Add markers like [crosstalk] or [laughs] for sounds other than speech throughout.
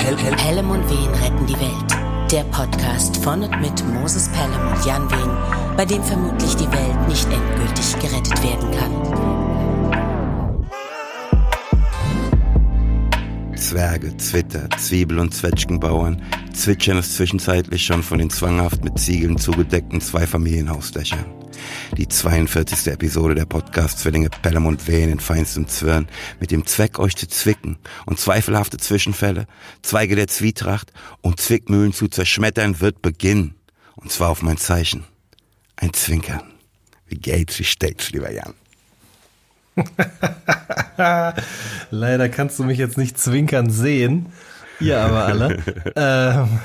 Pel Pel Pelham und Wehen retten die Welt. Der Podcast von und mit Moses Pelham und Jan Wehen, bei dem vermutlich die Welt nicht endgültig gerettet werden kann. Zwerge, Zwitter, Zwiebel- und Zwetschgenbauern zwitschern es zwischenzeitlich schon von den zwanghaft mit Ziegeln zugedeckten Zweifamilienhausdächern. Die 42. Episode der Podcast-Zwillinge Pelham und Wehen in feinstem Zwirn mit dem Zweck, euch zu zwicken und zweifelhafte Zwischenfälle, Zweige der Zwietracht und Zwickmühlen zu zerschmettern, wird beginnen. Und zwar auf mein Zeichen. Ein Zwinkern. Wie geht's, wie steht's, lieber Jan? [laughs] Leider kannst du mich jetzt nicht zwinkern sehen. Ihr aber alle. [laughs] ähm,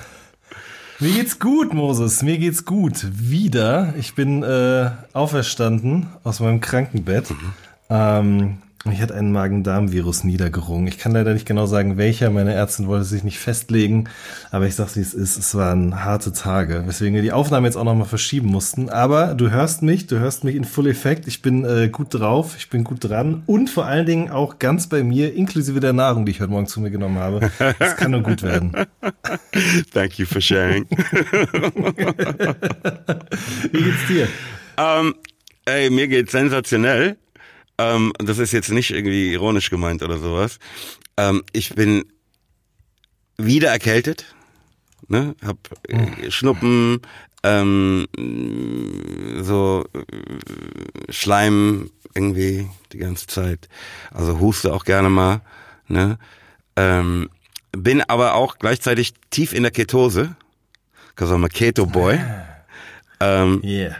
mir geht's gut, Moses. Mir geht's gut. Wieder. Ich bin äh, auferstanden aus meinem Krankenbett. Mhm. Ähm, ich hatte einen Magen-Darm-Virus niedergerungen. Ich kann leider nicht genau sagen, welcher. Meine Ärztin wollte sich nicht festlegen. Aber ich sag's, wie es ist. Es waren harte Tage, weswegen wir die Aufnahme jetzt auch nochmal verschieben mussten. Aber du hörst mich, du hörst mich in Full Effekt. Ich bin äh, gut drauf, ich bin gut dran. Und vor allen Dingen auch ganz bei mir, inklusive der Nahrung, die ich heute Morgen zu mir genommen habe. Das kann nur gut werden. [laughs] Thank you for sharing. [laughs] wie geht's dir? Um, ähm, ey, mir geht's sensationell. Ähm, das ist jetzt nicht irgendwie ironisch gemeint oder sowas. Ähm, ich bin wieder erkältet, ne? hab äh, Schnuppen, ähm, so äh, Schleim irgendwie die ganze Zeit. Also huste auch gerne mal. Ne? Ähm, bin aber auch gleichzeitig tief in der Ketose. Cause I'm a Keto Boy. Ähm, yeah.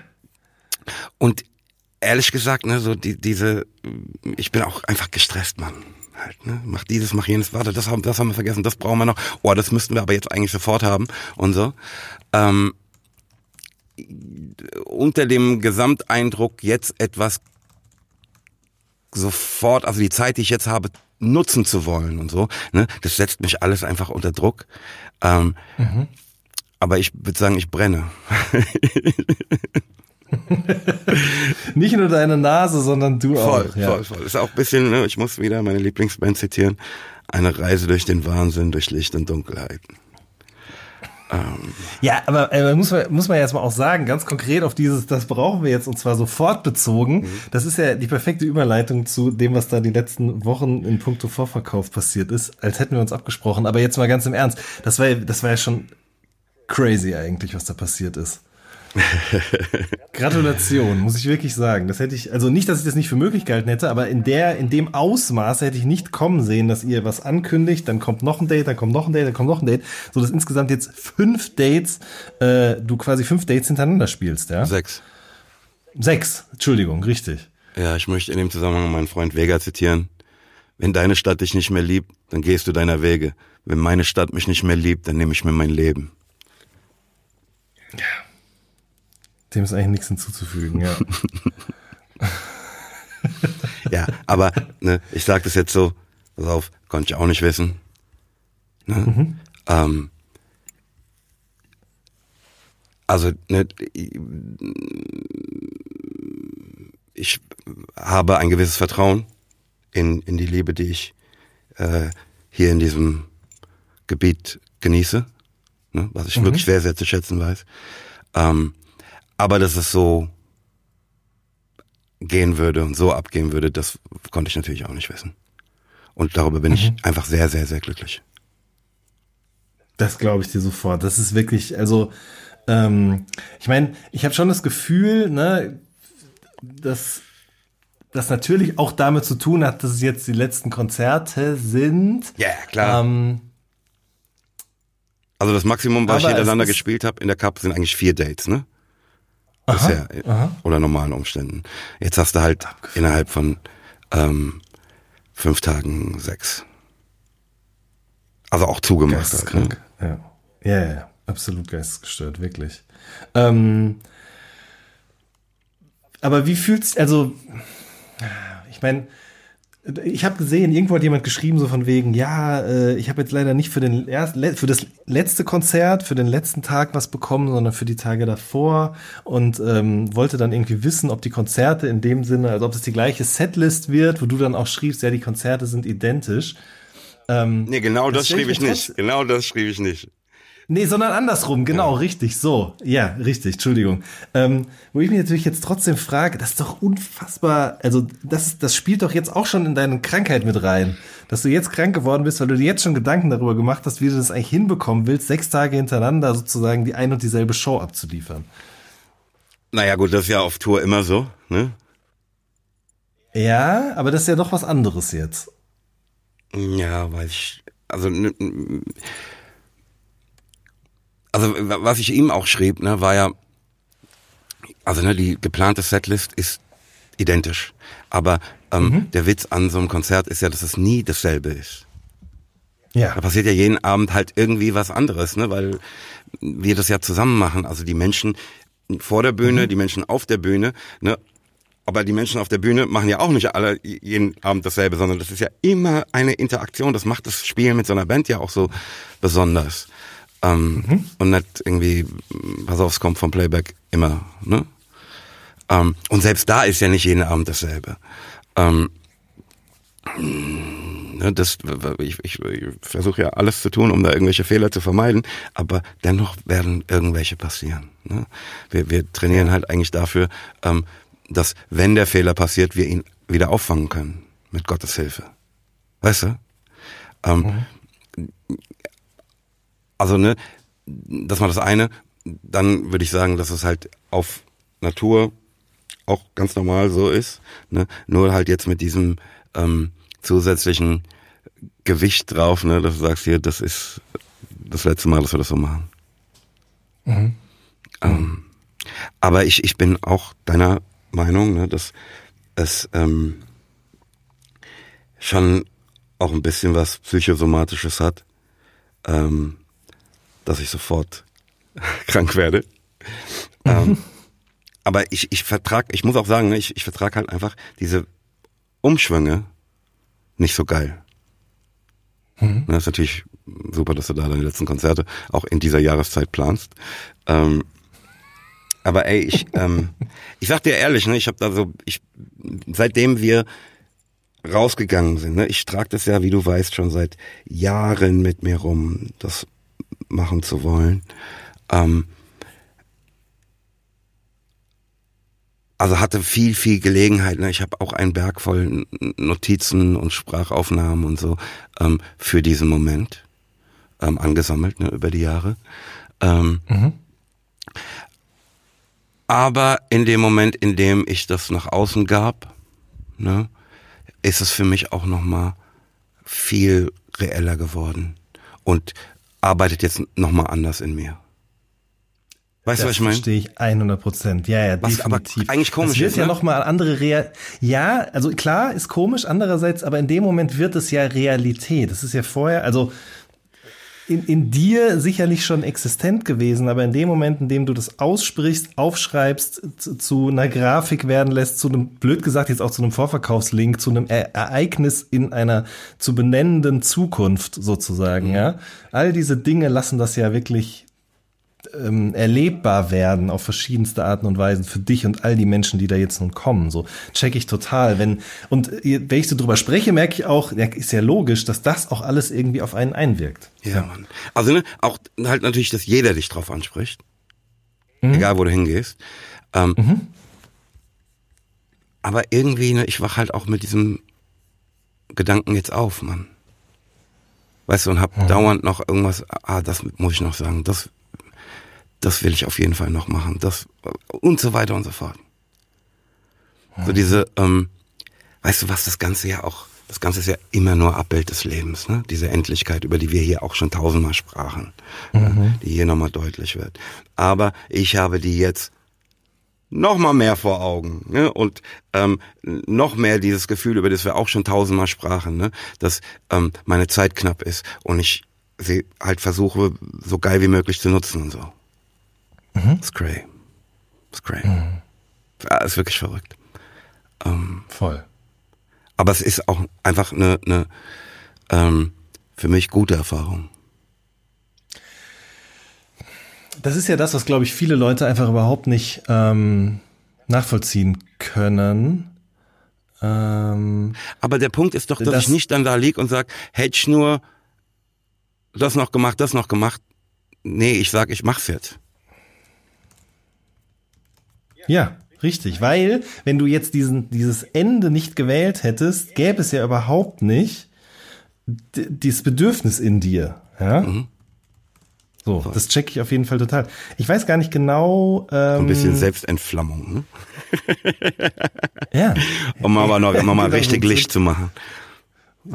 Und ehrlich gesagt, ne, so die, diese, ich bin auch einfach gestresst, Mann. Halt, ne? Mach dieses, mach jenes, warte, das haben, das haben wir vergessen, das brauchen wir noch. Oh, das müssten wir aber jetzt eigentlich sofort haben und so. Ähm, unter dem Gesamteindruck jetzt etwas sofort, also die Zeit, die ich jetzt habe, nutzen zu wollen und so, ne, das setzt mich alles einfach unter Druck. Ähm, mhm. Aber ich würde sagen, ich brenne. [laughs] [laughs] Nicht nur deine Nase, sondern du voll, auch. Ja. Voll, voll. Ist auch ein bisschen, ne, ich muss wieder meine Lieblingsband zitieren. Eine Reise durch den Wahnsinn, durch Licht und Dunkelheiten. Ähm. Ja, aber äh, muss, man, muss man jetzt mal auch sagen, ganz konkret auf dieses, das brauchen wir jetzt und zwar sofort bezogen. Mhm. Das ist ja die perfekte Überleitung zu dem, was da die letzten Wochen in puncto Vorverkauf passiert ist, als hätten wir uns abgesprochen. Aber jetzt mal ganz im Ernst, das war, das war ja schon crazy eigentlich, was da passiert ist. [laughs] Gratulation, muss ich wirklich sagen. Das hätte ich, also nicht, dass ich das nicht für möglich gehalten hätte, aber in der, in dem Ausmaß hätte ich nicht kommen sehen, dass ihr was ankündigt, dann kommt noch ein Date, dann kommt noch ein Date, dann kommt noch ein Date, so dass insgesamt jetzt fünf Dates, äh, du quasi fünf Dates hintereinander spielst, ja? Sechs. Sechs, Entschuldigung, richtig. Ja, ich möchte in dem Zusammenhang meinen Freund Vega zitieren. Wenn deine Stadt dich nicht mehr liebt, dann gehst du deiner Wege. Wenn meine Stadt mich nicht mehr liebt, dann nehme ich mir mein Leben. Ja. Dem ist eigentlich nichts hinzuzufügen, ja. [laughs] ja, aber ne, ich sage das jetzt so, pass auf, konnte ich auch nicht wissen. Ne? Mhm. Ähm, also ne, ich habe ein gewisses Vertrauen in, in die Liebe, die ich äh, hier in diesem Gebiet genieße, ne, was ich mhm. wirklich sehr, sehr zu schätzen weiß. Ähm, aber dass es so gehen würde und so abgehen würde, das konnte ich natürlich auch nicht wissen. Und darüber bin mhm. ich einfach sehr, sehr, sehr glücklich. Das glaube ich dir sofort. Das ist wirklich, also, ähm, ich meine, ich habe schon das Gefühl, ne, dass das natürlich auch damit zu tun hat, dass es jetzt die letzten Konzerte sind. Ja, yeah, klar. Ähm, also das Maximum, was ich hintereinander gespielt habe in der Cup, sind eigentlich vier Dates, ne? Bisher aha. oder normalen Umständen. Jetzt hast du halt Abgefühl. innerhalb von ähm, fünf Tagen sechs. Also auch zugemacht. Halt, ne? ja. ja, ja, absolut geistesgestört, wirklich. Ähm, aber wie fühlst also ich meine, ich habe gesehen, irgendwo hat jemand geschrieben so von wegen, ja, äh, ich habe jetzt leider nicht für den erst, für das letzte Konzert, für den letzten Tag was bekommen, sondern für die Tage davor und ähm, wollte dann irgendwie wissen, ob die Konzerte in dem Sinne, also ob es die gleiche Setlist wird, wo du dann auch schriebst, ja, die Konzerte sind identisch. Ähm, Nee, genau das, das schrieb ich nicht. Genau das schrieb ich nicht. Nee, sondern andersrum, genau, richtig, so. Ja, richtig, Entschuldigung. Ähm, wo ich mich natürlich jetzt trotzdem frage, das ist doch unfassbar, also das, das spielt doch jetzt auch schon in deine Krankheit mit rein. Dass du jetzt krank geworden bist, weil du dir jetzt schon Gedanken darüber gemacht hast, wie du das eigentlich hinbekommen willst, sechs Tage hintereinander sozusagen die ein und dieselbe Show abzuliefern. Naja, gut, das ist ja auf Tour immer so, ne? Ja, aber das ist ja doch was anderes jetzt. Ja, weil ich, also, also wa- was ich ihm auch schrieb, ne, war ja, also ne, die geplante Setlist ist identisch, aber ähm, der Witz an so einem Konzert ist ja, dass es nie dasselbe ist. Ja. Da passiert ja jeden Abend halt irgendwie was anderes, ne, weil wir das ja zusammen machen. Also die Menschen vor der Bühne, die Menschen auf der Bühne, ne, aber die Menschen auf der Bühne machen ja auch nicht alle jeden Abend dasselbe, sondern das ist ja immer eine Interaktion. Das macht das Spielen mit so einer Band ja auch so besonders. Ähm, Und nicht irgendwie, pass auf, es kommt vom Playback immer. Ne? Ähm, und selbst da ist ja nicht jeden Abend dasselbe. Ähm, ne, das, ich, ich, ich versuche ja alles zu tun, um da irgendwelche Fehler zu vermeiden, aber dennoch werden irgendwelche passieren. Ne? Wir, wir trainieren halt eigentlich dafür, ähm, dass wenn der Fehler passiert, wir ihn wieder auffangen können mit Gottes Hilfe. Weißt du? Ähm, Also ne, das war das eine. Dann würde ich sagen, dass es halt auf Natur auch ganz normal so ist. Ne? Nur halt jetzt mit diesem ähm, zusätzlichen Gewicht drauf, ne, dass du sagst hier, das ist das letzte Mal, dass wir das so machen. Ähm, aber ich, ich bin auch deiner Meinung, ne, dass es ähm, schon auch ein bisschen was Psychosomatisches hat, ähm, dass ich sofort [laughs] krank werde. Ähm, aber ich, ich vertrag, ich muss auch sagen, ne, ich, ich vertrag halt einfach diese Umschwünge nicht so geil. Mhm. Das ist natürlich super, dass du da deine letzten Konzerte auch in dieser Jahreszeit planst. Ähm, aber ey, ich, [laughs] ähm, ich sag dir ehrlich, ne, ich habe da so, ich, seitdem wir rausgegangen sind, ne, ich trage das ja, wie du weißt, schon seit Jahren mit mir rum, das machen zu wollen. Ähm, also hatte viel, viel Gelegenheit. Ne? Ich habe auch einen Berg voll Notizen und Sprachaufnahmen und so ähm, für diesen Moment ähm, angesammelt ne, über die Jahre. Ähm, Aber in dem Moment, in dem ich das nach außen gab, ne, ist es für mich auch nochmal viel reeller geworden und arbeitet jetzt nochmal anders in mir. Weißt du, was ich meine? verstehe ich 100 Prozent. Ja, ja, Was aber definitiv. eigentlich komisch das wird ist, ja ne? noch mal andere Real. Ja, also klar, ist komisch. Andererseits, aber in dem Moment wird es ja Realität. Das ist ja vorher, also in, in dir sicherlich schon existent gewesen, aber in dem Moment, in dem du das aussprichst, aufschreibst, zu, zu einer Grafik werden lässt, zu einem, blöd gesagt, jetzt auch zu einem Vorverkaufslink, zu einem e Ereignis in einer zu benennenden Zukunft sozusagen, ja. All diese Dinge lassen das ja wirklich ähm, erlebbar werden auf verschiedenste Arten und Weisen für dich und all die Menschen, die da jetzt nun kommen. So check ich total. Wenn und wenn ich so drüber spreche, merke ich auch, ja, ist ja logisch, dass das auch alles irgendwie auf einen einwirkt. Ja, Mann. Also ne, auch halt natürlich, dass jeder dich drauf anspricht. Egal, wo du hingehst. Ähm, Aber irgendwie, ne, ich wach halt auch mit diesem Gedanken jetzt auf, Mann. Weißt du, und hab dauernd noch irgendwas, ah, das muss ich noch sagen, das, das will ich auf jeden Fall noch machen, das, und so weiter und so fort. So diese, ähm, weißt du, was das Ganze ja auch, das Ganze ist ja immer nur Abbild des Lebens, ne? Diese Endlichkeit, über die wir hier auch schon tausendmal sprachen, ja, die hier nochmal deutlich wird. Aber ich habe die jetzt noch mal mehr vor Augen ne? und ähm, noch mehr dieses Gefühl, über das wir auch schon tausendmal sprachen, ne? dass ähm, meine Zeit knapp ist und ich sie halt versuche, so geil wie möglich zu nutzen und so. Das ist. Das ist cray. Ja, ist wirklich verrückt. Voll. Aber es ist auch einfach eine, eine ähm, für mich gute Erfahrung. Das ist ja das, was, glaube ich, viele Leute einfach überhaupt nicht ähm, nachvollziehen können. Ähm, Aber der Punkt ist doch, dass Das- ich nicht dann da lieg und sag, hätte ich nur das noch gemacht, das noch gemacht. Nee, ich sag, ich mach's jetzt. Ja, richtig. Weil, wenn du jetzt diesen, dieses Ende nicht gewählt hättest, gäbe es ja überhaupt nicht dieses Bedürfnis in dir. Ja? Mhm. So, das check ich auf jeden Fall total. Ich weiß gar nicht genau. Ähm, Ein bisschen Selbstentflammung, ne? Ja, [laughs] Um aber noch um mal [laughs] Genau, richtig Licht zu machen.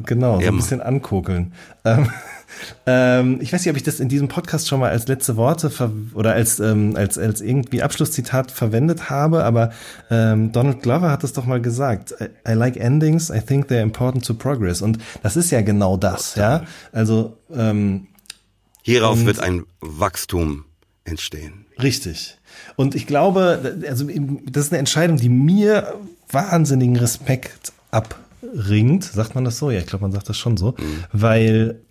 genau, so ein bisschen ankokeln. Ähm, ähm, ich weiß nicht, ob ich das in diesem Podcast schon mal als letzte Worte ver oder als, ähm, als, als irgendwie Abschlusszitat verwendet habe, aber ähm, Donald Glover hat es doch mal gesagt. I, I like endings, I think they're important to progress. Und das ist ja genau das, ja. Also ähm, Hieraus wird ein Wachstum entstehen. Richtig. Und ich glaube, also das ist eine Entscheidung, die mir wahnsinnigen Respekt abringt. Sagt man das so? Ja, ich glaube, man sagt das schon so. Weil äh,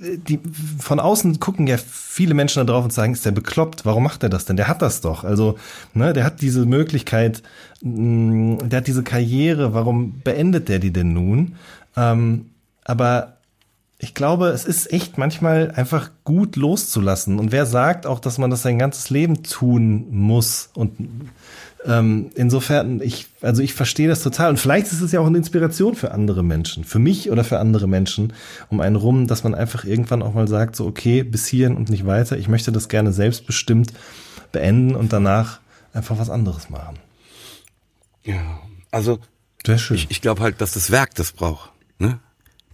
die, von außen gucken ja viele Menschen da drauf und sagen, ist der bekloppt? Warum macht er das denn? Der hat das doch. Also, ne, der hat diese Möglichkeit, mh, der hat diese Karriere. Warum beendet der die denn nun? Ähm, aber ich glaube, es ist echt manchmal einfach gut loszulassen. Und wer sagt auch, dass man das sein ganzes Leben tun muss? Und ähm, insofern, ich, also ich verstehe das total. Und vielleicht ist es ja auch eine Inspiration für andere Menschen, für mich oder für andere Menschen um einen rum, dass man einfach irgendwann auch mal sagt, so okay, bis hierhin und nicht weiter. Ich möchte das gerne selbstbestimmt beenden und danach einfach was anderes machen. Ja. Also Sehr schön. ich, ich glaube halt, dass das Werk das braucht. Ne?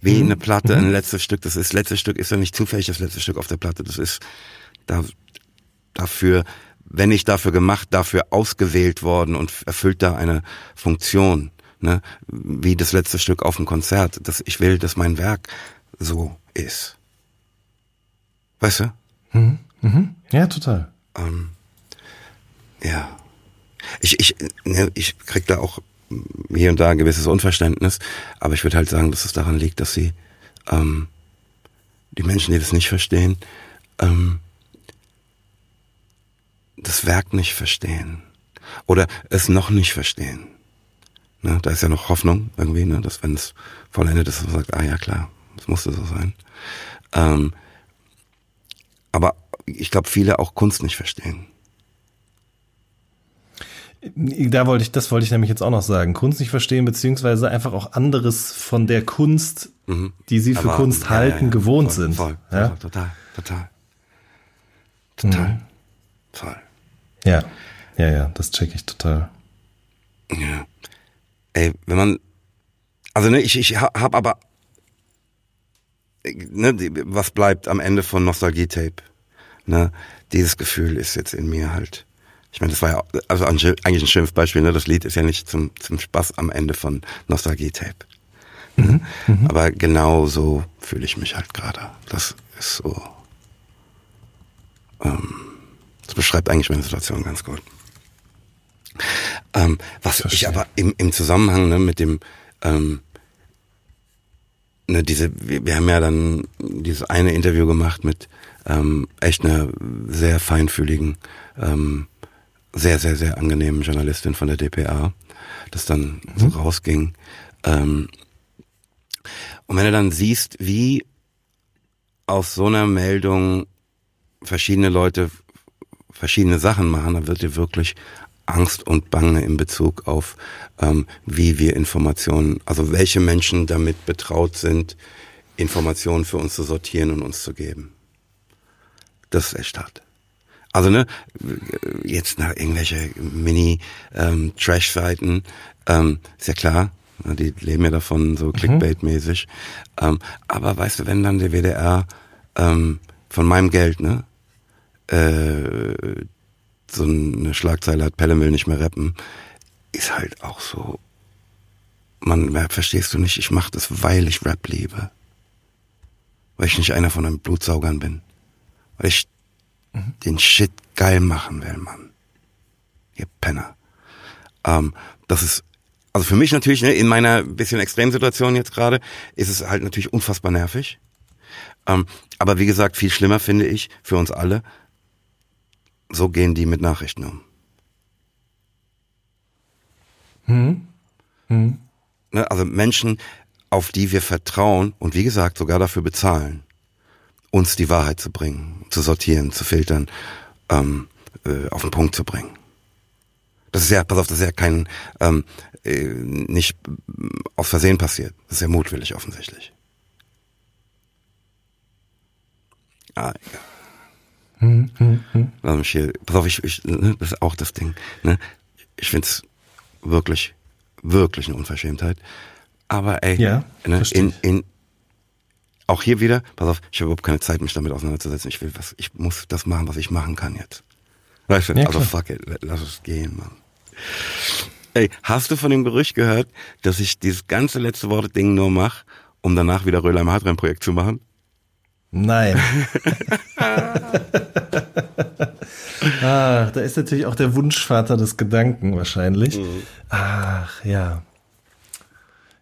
Wie eine Platte, ein letztes Stück. Das ist letzte Stück ist ja nicht zufällig das letzte Stück auf der Platte. Das ist da, dafür, wenn nicht dafür gemacht, dafür ausgewählt worden und erfüllt da eine Funktion. Ne? Wie das letzte Stück auf dem Konzert. Das, ich will, dass mein Werk so ist. Weißt du? ja, total. Ähm, ja. Ich, ich, ne, ich krieg da auch hier und da ein gewisses Unverständnis, aber ich würde halt sagen, dass es daran liegt, dass sie ähm, die Menschen, die das nicht verstehen, ähm, das Werk nicht verstehen oder es noch nicht verstehen. Ne, da ist ja noch Hoffnung irgendwie, ne, dass wenn es vollendet ist, man sagt, ah ja klar, das musste so sein. Ähm, aber ich glaube, viele auch Kunst nicht verstehen. Da wollte ich, das wollte ich nämlich jetzt auch noch sagen. Kunst nicht verstehen, beziehungsweise einfach auch anderes von der Kunst, die sie für Aber, Kunst ja, halten, ja, ja, gewohnt voll, sind. Voll, voll, total, total. Total. Voll. Ja, ja, ja, das check ich total. Ja. Ey, wenn man, also ne, ich, ich ha- hab aber, ne, was bleibt am Ende von Nostalgie-Tape? Ne, dieses Gefühl ist jetzt in mir halt. Ich meine, das war ja also eigentlich ein Schimpfbeispiel, ne? Das Lied ist ja nicht zum, zum Spaß am Ende von Nostalgie-Tape. Ne? Aber genau so fühle ich mich halt gerade. Das ist so. Ähm, beschreibt eigentlich meine Situation ganz gut. Ähm, was Verstehe. ich aber im, im Zusammenhang ne, mit dem, ähm, ne, diese, wir, haben ja dann dieses eine Interview gemacht mit ähm, echt einer sehr feinfühligen, ähm, sehr, sehr, sehr angenehmen Journalistin von der DPA, das dann so rausging. Ähm, und wenn du dann siehst, wie aus so einer Meldung verschiedene Leute verschiedene Sachen machen, dann wird dir wirklich Angst und Bange in Bezug auf, ähm, wie wir Informationen, also welche Menschen damit betraut sind, Informationen für uns zu sortieren und uns zu geben. Das ist echt hart. Also ne, jetzt nach irgendwelche Mini-Trash-Seiten, ähm, ist ja klar, ne, die leben ja davon so Clickbait-mäßig. Ähm, aber weißt du, wenn dann der WDR ähm, von meinem Geld, ne, äh, so eine Schlagzeile hat, Pelle will nicht mehr rappen, ist halt auch so, man, verstehst du nicht, ich mache das, weil ich Rap liebe. Weil ich nicht einer von den Blutsaugern bin. Weil ich den Shit geil machen will, Mann. Ihr Penner. Ähm, das ist, also für mich natürlich, ne, in meiner bisschen Extremsituation jetzt gerade, ist es halt natürlich unfassbar nervig. Ähm, aber wie gesagt, viel schlimmer finde ich für uns alle, so gehen die mit Nachrichten um. Ne, also Menschen, auf die wir vertrauen und wie gesagt sogar dafür bezahlen, uns die Wahrheit zu bringen, zu sortieren, zu filtern, ähm, äh, auf den Punkt zu bringen. Das ist ja, pass auf, das ist ja kein, ähm, äh, nicht aus Versehen passiert. Das ist ja mutwillig offensichtlich. Ah, egal. Hm, hm, hm. Lass mich hier, pass auf, ich, ich, ne, das ist auch das Ding. Ne? Ich find's wirklich, wirklich eine Unverschämtheit. Aber ey, Ja, ne, in, in, auch hier wieder, pass auf, ich habe überhaupt keine Zeit, mich damit auseinanderzusetzen. Ich will was, ich muss das machen, was ich machen kann jetzt. Weißt du, Ja, also klar. fuck it, lass es gehen, Mann. Ey, hast du von dem Gerücht gehört, dass ich dieses ganze letzte Worte Ding nur mache, um danach wieder Röhler im Hardrein Projekt zu machen? Nein. [laughs] [laughs] ah, da ist natürlich auch der Wunschvater des Gedanken wahrscheinlich. Ach, ja.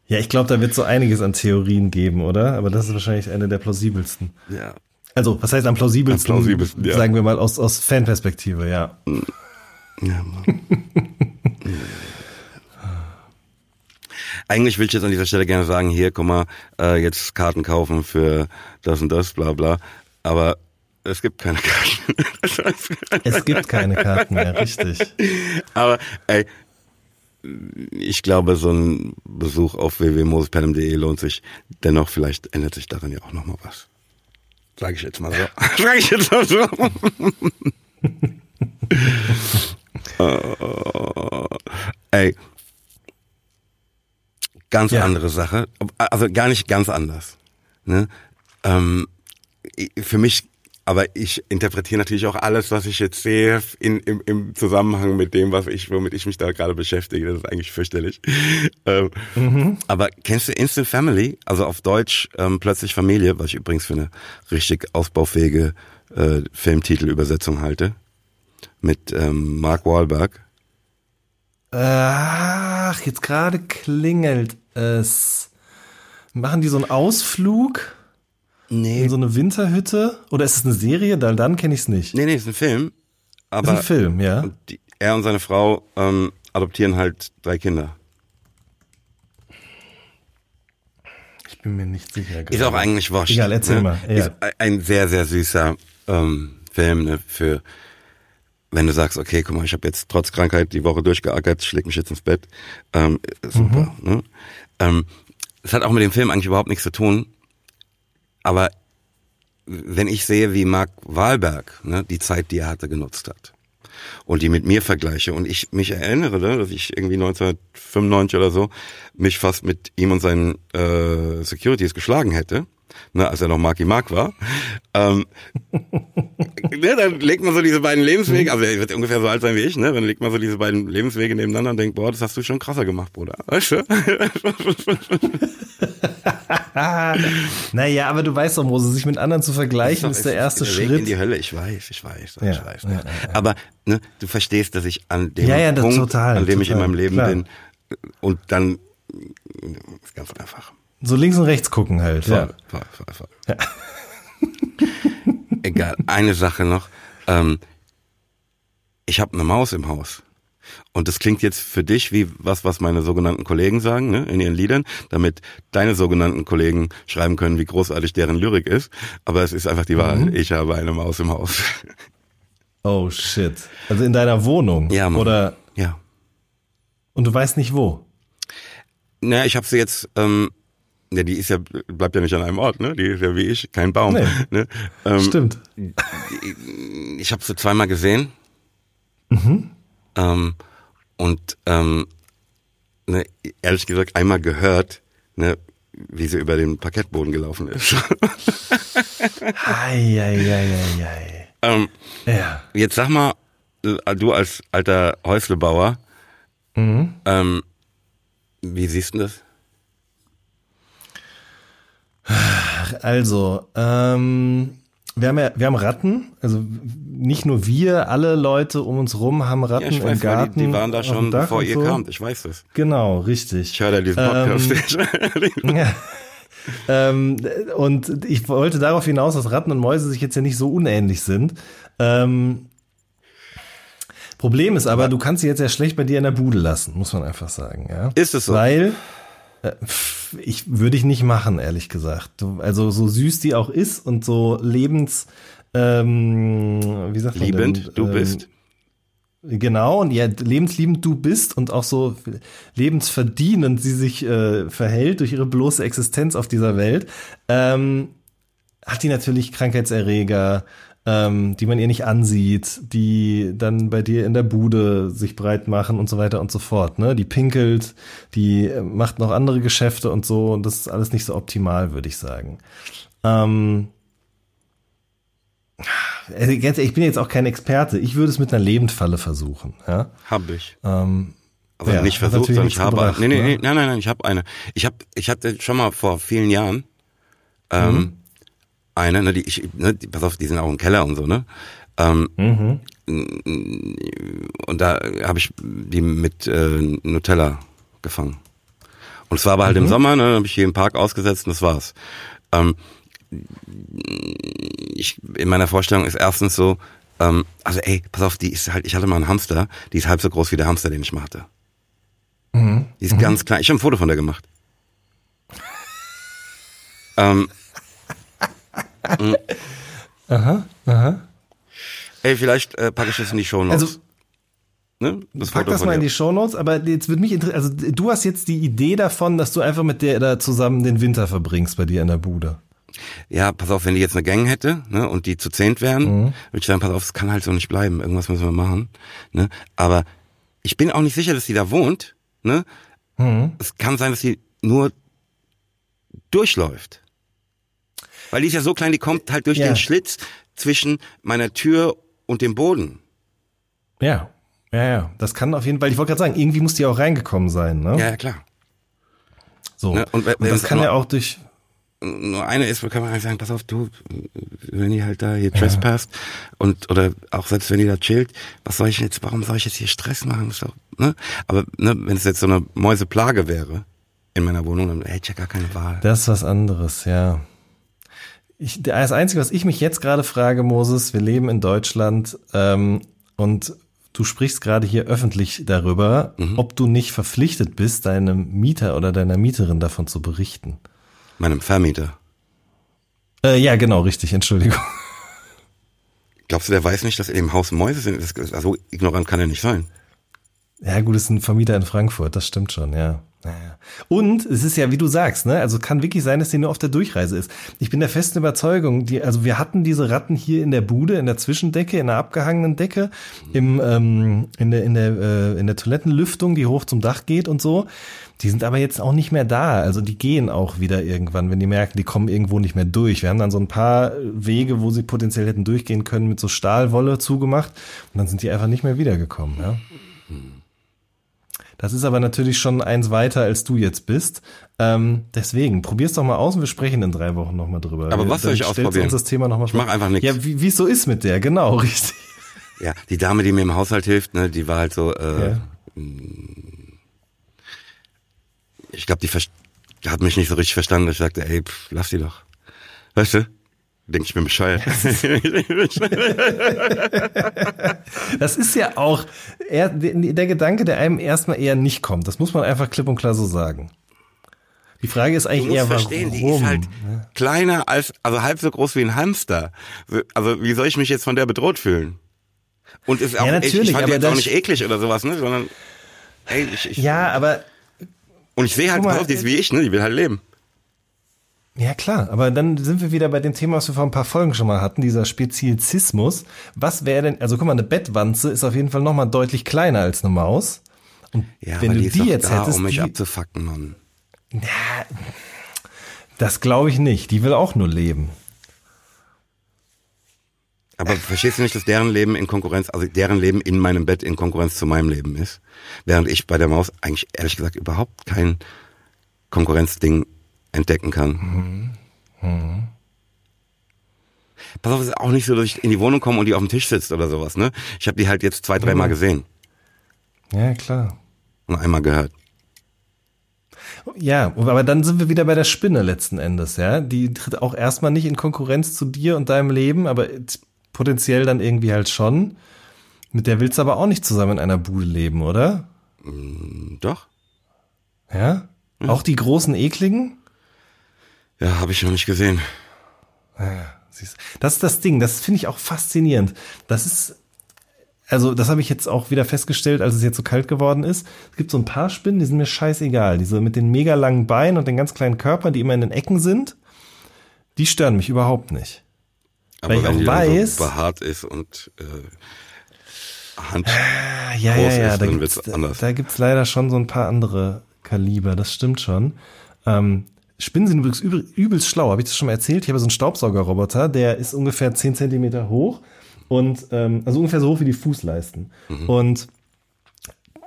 Ja, ich glaube, da wird so einiges an Theorien geben, oder? Aber das ist wahrscheinlich eine der plausibelsten. Ja. Also, was heißt am plausibelsten? Am plausibelsten, ja. Sagen wir mal aus, aus Fanperspektive, ja. Ja, Mann. [laughs] Eigentlich will ich jetzt an dieser Stelle gerne sagen, hier, guck mal, äh, jetzt Karten kaufen für das und das, bla bla. Aber es gibt keine Karten. [laughs] Es gibt keine Karten mehr, richtig. Aber ey, ich glaube, so ein Besuch auf www.mosespelem.de lohnt sich. Dennoch, vielleicht ändert sich daran ja auch nochmal was. Sag ich jetzt mal so. [laughs] Sag ich jetzt mal so. [laughs] Äh, ey, ganz Ja. andere Sache. Also gar nicht ganz anders. Ne? Ähm, für mich, aber ich interpretiere natürlich auch alles, was ich jetzt sehe, in, im, im Zusammenhang mit dem, was ich, womit ich mich da gerade beschäftige. Das ist eigentlich fürchterlich. Ähm, Aber kennst du Instant Family? Also auf Deutsch ähm, plötzlich Familie, was ich übrigens für eine richtig ausbaufähige äh, Filmtitelübersetzung halte. Mit ähm, Mark Wahlberg. Ach, jetzt gerade klingelt es. Machen die so einen Ausflug Nee. in so eine Winterhütte? Oder ist es eine Serie? Dann, dann kenne ich es nicht. Nee, nee, ist ein Film. Aber ist ein Film, ja. Und die, er und seine Frau ähm, adoptieren halt drei Kinder. Ich bin mir nicht sicher. Ist auch eigentlich wurscht. Egal, erzähl ne? mal, ja. Ist ein sehr, sehr süßer ähm, Film ne? für, wenn du sagst, okay, guck mal, ich habe jetzt trotz Krankheit die Woche durchgeackert, schläg mich jetzt ins Bett. Ähm, super. Mhm. Ne? Ähm, es hat auch mit dem Film eigentlich überhaupt nichts zu tun. Aber wenn ich sehe, wie Mark Wahlberg ne, die Zeit, die er hatte, genutzt hat und die mit mir vergleiche und ich mich erinnere, ne, dass ich irgendwie 1995 oder so mich fast mit ihm und seinen äh, Securities geschlagen hätte, ne, als er noch Marky Mark war, ähm, [laughs] ne, dann legt man so diese beiden Lebenswege, also er wird ungefähr so alt sein wie ich, ne, dann legt man so diese beiden Lebenswege nebeneinander und denkt, boah, das hast du schon krasser gemacht, Bruder, weißt du? [laughs] Naja, aber du weißt doch, Mose, sich mit anderen zu vergleichen, ist, der erste Weg in Schritt. die Hölle, ich weiß, ich weiß, Ja, ich weiß. ja, ja, Aber ne, du verstehst, dass ich an dem Punkt, total, an dem ich in total, meinem Leben klar. bin, und dann ist ganz einfach. So links und rechts gucken halt. Ja. Voll, voll, voll, voll. [laughs] Egal, eine Sache noch. Ähm, ich habe eine Maus im Haus. Und das klingt jetzt für dich wie was, was meine sogenannten Kollegen sagen, ne, in ihren Liedern, damit deine sogenannten Kollegen schreiben können, wie großartig deren Lyrik ist. Aber es ist einfach die Wahrheit. Ich habe eine Maus im Haus. [laughs] Oh shit. Also in deiner Wohnung. Ja, Mann. Oder ja. und du weißt nicht wo. Naja, ich habe sie jetzt, ähm, ja, die ist ja, bleibt ja nicht an einem Ort, ne? Die ist ja wie ich, kein Baum. Nee. Ne? Ähm, Stimmt. ich habe sie zweimal gesehen. Ähm, und ähm, ne, ehrlich gesagt einmal gehört, ne, wie sie über den Parkettboden gelaufen ist. Eieieiei. ähm, Ja. jetzt sag mal, äh, du als alter Häuslebauer, ähm, wie siehst du das? Also, ähm, wir haben ja, wir haben Ratten. Also nicht nur wir, alle Leute um uns rum haben Ratten Ja, ich im weiß, weil Garten. die, die waren da schon, bevor ihr so. kamt. Ich weiß das. Genau, richtig. Ich höre da diesen Podcast. Ja. [laughs] [laughs] ähm, und ich wollte darauf hinaus, dass Ratten und Mäuse sich jetzt ja nicht so unähnlich sind. Ähm, Problem ist aber, du kannst sie jetzt ja schlecht bei dir in der Bude lassen, muss man einfach sagen. Ja? Ist es so? Weil ich würde ich nicht machen, ehrlich gesagt. Also so süß die auch ist und so lebens, ähm, wie sagt man Liebend, denn? du Ähm, bist. Genau, und ja, lebensliebend du bist und auch so lebensverdienend sie sich äh, verhält durch ihre bloße Existenz auf dieser Welt, ähm, hat die natürlich Krankheitserreger, ähm, die man ihr nicht ansieht, die dann bei dir in der Bude sich breit machen und so weiter und so fort. Ne? Die pinkelt, die äh, macht noch andere Geschäfte und so, und das ist alles nicht so optimal, würde ich sagen. Ähm, also ganz ehrlich, ich bin jetzt auch kein Experte. Ich würde es mit einer Lebendfalle versuchen. Ja? Hab ich. Ähm, Also Ja, nicht versucht, sondern ich habe. gebracht, nee, nee, ne? nee, nein, nein, nein, ich habe eine. Ich habe, ich hatte schon mal vor vielen Jahren ähm, Mhm. Eine, ne, die ich, ne, die, pass auf, die sind auch im Keller und so, ne? Ähm, mhm. und da habe ich die mit äh, Nutella gefangen. Und es war aber halt Mhm. im Sommer, ne, habe ich hier im Park ausgesetzt und das war's. Ähm, ich, in meiner Vorstellung ist erstens so, ähm, also ey, pass auf, die ist halt, ich hatte mal einen Hamster, die ist halb so groß wie der Hamster, den ich mal hatte. Mhm. Die ist ganz klein. Ich habe ein Foto von der gemacht. [laughs] ähm, Aha, aha. ey, vielleicht äh, packe ich das in die Show Notes. Also ne? das pack das von mal in die Shownotes, aber jetzt wird mich interessieren, also du hast jetzt die Idee davon, dass du einfach mit der da zusammen den Winter verbringst bei dir in der Bude. Ja, pass auf, wenn die jetzt eine Gang hätte ne, und die zu zehnt wären, Mhm. würde ich sagen, pass auf, es kann halt so nicht bleiben. Irgendwas müssen wir machen. Ne? Aber ich bin auch nicht sicher, dass die da wohnt. Ne? Mhm. Es kann sein, dass sie nur durchläuft. Weil die ist ja so klein, die kommt halt durch Ja. den Schlitz zwischen meiner Tür und dem Boden. Ja, ja, ja. Das kann auf jeden Fall, ich wollte gerade sagen, irgendwie muss die auch reingekommen sein, ne? Ja, ja klar. So. Ne, und Und, das kann ja auch durch, nur eine ist, kann man eigentlich sagen, pass auf, du, wenn die halt da hier trespassed und oder auch selbst wenn die da chillt, was soll ich jetzt, warum soll ich jetzt hier Stress machen? Doch, ne? Aber ne, wenn es jetzt so eine Mäuseplage wäre in meiner Wohnung, dann hätte ich ja gar keine Wahl. das ist was anderes, ja. Ich, das Einzige, was ich mich jetzt gerade frage, Moses, wir leben in Deutschland ähm, und du sprichst gerade hier öffentlich darüber, Mhm. ob du nicht verpflichtet bist, deinem Mieter oder deiner Mieterin davon zu berichten. Meinem Vermieter. Äh, ja, genau, richtig, Entschuldigung. Glaubst du, der weiß nicht, dass in dem Haus Mäuse sind? Das, so ignorant kann er nicht sein. Ja, gut, es ist ein Vermieter in Frankfurt, das stimmt schon, ja. Naja. Und es ist ja, wie du sagst, ne, also kann wirklich sein, dass die nur auf der Durchreise ist. Ich bin der festen Überzeugung, die, also wir hatten diese Ratten hier in der Bude, in der Zwischendecke, in der abgehangenen Decke, im, ähm, in der, in der, äh, in der Toilettenlüftung, die hoch zum Dach geht und so. Die sind aber jetzt auch nicht mehr da. Also die gehen auch wieder irgendwann, wenn die merken, die kommen irgendwo nicht mehr durch. Wir haben dann so ein paar Wege, wo sie potenziell hätten durchgehen können, mit so Stahlwolle zugemacht. Und dann sind die einfach nicht mehr wiedergekommen, ja. Das ist aber natürlich schon eins weiter, als du jetzt bist. Ähm, deswegen, probier's doch mal aus und wir sprechen in drei Wochen nochmal drüber. Aber was soll ich ausprobieren? uns das Thema noch mal Ich mach einfach nichts. Ja, wie es so ist mit der, genau, [laughs] richtig. Ja, die Dame, die mir im Haushalt hilft, ne, die war halt so, äh, Ja. ich glaube, die, die hat mich nicht so richtig verstanden. Ich sagte, ey, pff, lass die doch. Weißt du? Denke ich bin bescheuert. [laughs] Das ist ja auch eher der, Gedanke, der einem erstmal eher nicht kommt. Das muss man einfach klipp und klar so sagen. Die Frage ist Du eigentlich musst eher, verstehen, warum. die ist halt kleiner als, also halb so groß wie ein Hamster. Also wie soll ich mich jetzt von der bedroht fühlen? Und ist auch, ich, natürlich, ich fand die jetzt auch nicht eklig oder sowas, ne, sondern, ey, ich, ich, ja, aber und ich sehe halt, mal, die ist wie ich, ne, die will halt leben. Ja klar, aber dann sind wir wieder bei dem Thema, was wir vor ein paar Folgen schon mal hatten, dieser Speziesismus. Was wäre denn, also guck mal, eine Bettwanze ist auf jeden Fall nochmal deutlich kleiner als eine Maus. Und Ja, wenn du die ist die jetzt da, hättest, um mich die, abzufacken, Mann. das glaube ich nicht. Die will auch nur leben. Aber verstehst du nicht, dass deren Leben in Konkurrenz, also deren Leben in meinem Bett in Konkurrenz zu meinem Leben ist? Während ich bei der Maus eigentlich ehrlich gesagt überhaupt kein Konkurrenzding entdecken kann. Pass auf, es ist auch nicht so, dass ich in die Wohnung komme und die auf dem Tisch sitzt oder sowas, ne? Ich habe die halt jetzt zwei, dreimal gesehen Ja, klar. und einmal gehört. Ja, aber dann sind wir wieder bei der Spinne letzten Endes, ja. Die tritt auch erstmal nicht in Konkurrenz zu dir und deinem Leben, aber potenziell dann irgendwie halt schon. Mit der willst du aber auch nicht zusammen in einer Bude leben, oder? Doch. Ja? Auch die großen ekligen? Ja, habe ich noch nicht gesehen. Siehst- Das ist das Ding, das finde ich auch faszinierend. Das ist, also das habe ich jetzt auch wieder festgestellt, als es jetzt so kalt geworden ist. Es gibt so ein paar Spinnen, die sind mir scheißegal. Diese mit den mega langen Beinen und den ganz kleinen Körpern, die immer in den Ecken sind, die stören mich überhaupt nicht. Aber Weil ich wenn auch die dann weiß- so behaart ist und äh, Hand. Ah, ja, ja, ja, ist, da dann wird's anders. da gibt's leider schon so ein paar andere Kaliber, das stimmt schon. Ähm, Spinnen sind übrigens übel, übelst schlau, habe ich das schon mal erzählt? Ich habe so einen Staubsaugerroboter, der ist ungefähr 10 Zentimeter hoch und ähm, also ungefähr so hoch wie die Fußleisten. Mhm. Und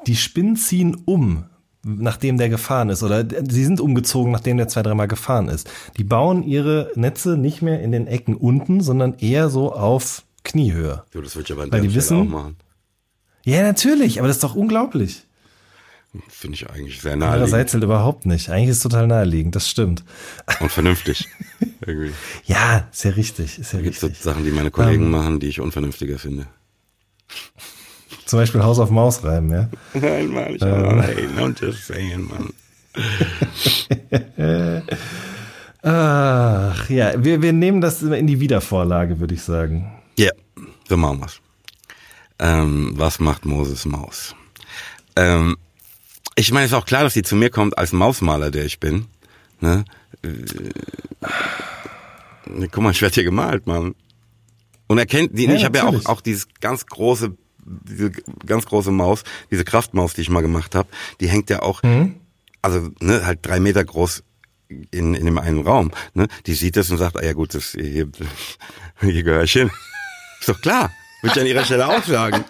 die Spinnen ziehen um, nachdem der gefahren ist, oder sie sind umgezogen, nachdem der zwei, dreimal gefahren ist. Die bauen ihre Netze nicht mehr in den Ecken unten, sondern eher so auf Kniehöhe. So, das würde ich aber an Weil der die Stelle wissen- auch machen. Ja, natürlich, aber das ist doch unglaublich. Finde ich eigentlich sehr naheliegend Andererseits halt überhaupt nicht. Eigentlich ist es total naheliegend, das stimmt. und vernünftig. [laughs] Irgendwie. Ja, ist ja richtig, ist ja Da gibt so richtig. Sachen, die meine Kollegen Ähm. machen, die ich unvernünftiger finde. Zum Beispiel Haus auf Maus reiben, ja. Nein, Mann, ich ähm. hey, I'm just saying, Mann. [laughs] Ach, ja, wir, wir nehmen das in die Wiedervorlage, würde ich sagen. Ja, so machen wir's. Ähm, was macht Moses Maus? Ähm, ich meine, es ist auch klar, dass sie zu mir kommt als Mausmaler, der ich bin. Ne? Äh, guck mal, ich werde hier gemalt, Mann. Und erkennt die, Ja, ich habe ja auch, auch dieses ganz große, diese ganz große Maus, diese Kraftmaus, die ich mal gemacht habe, die hängt ja auch, also ne, halt drei Meter groß in, in dem einen Raum. Ne? Die sieht das und sagt, ah ja gut, das, hier, hier gehöre ich hin. [laughs] Ist doch klar. Würde ich an ihrer Stelle auch sagen.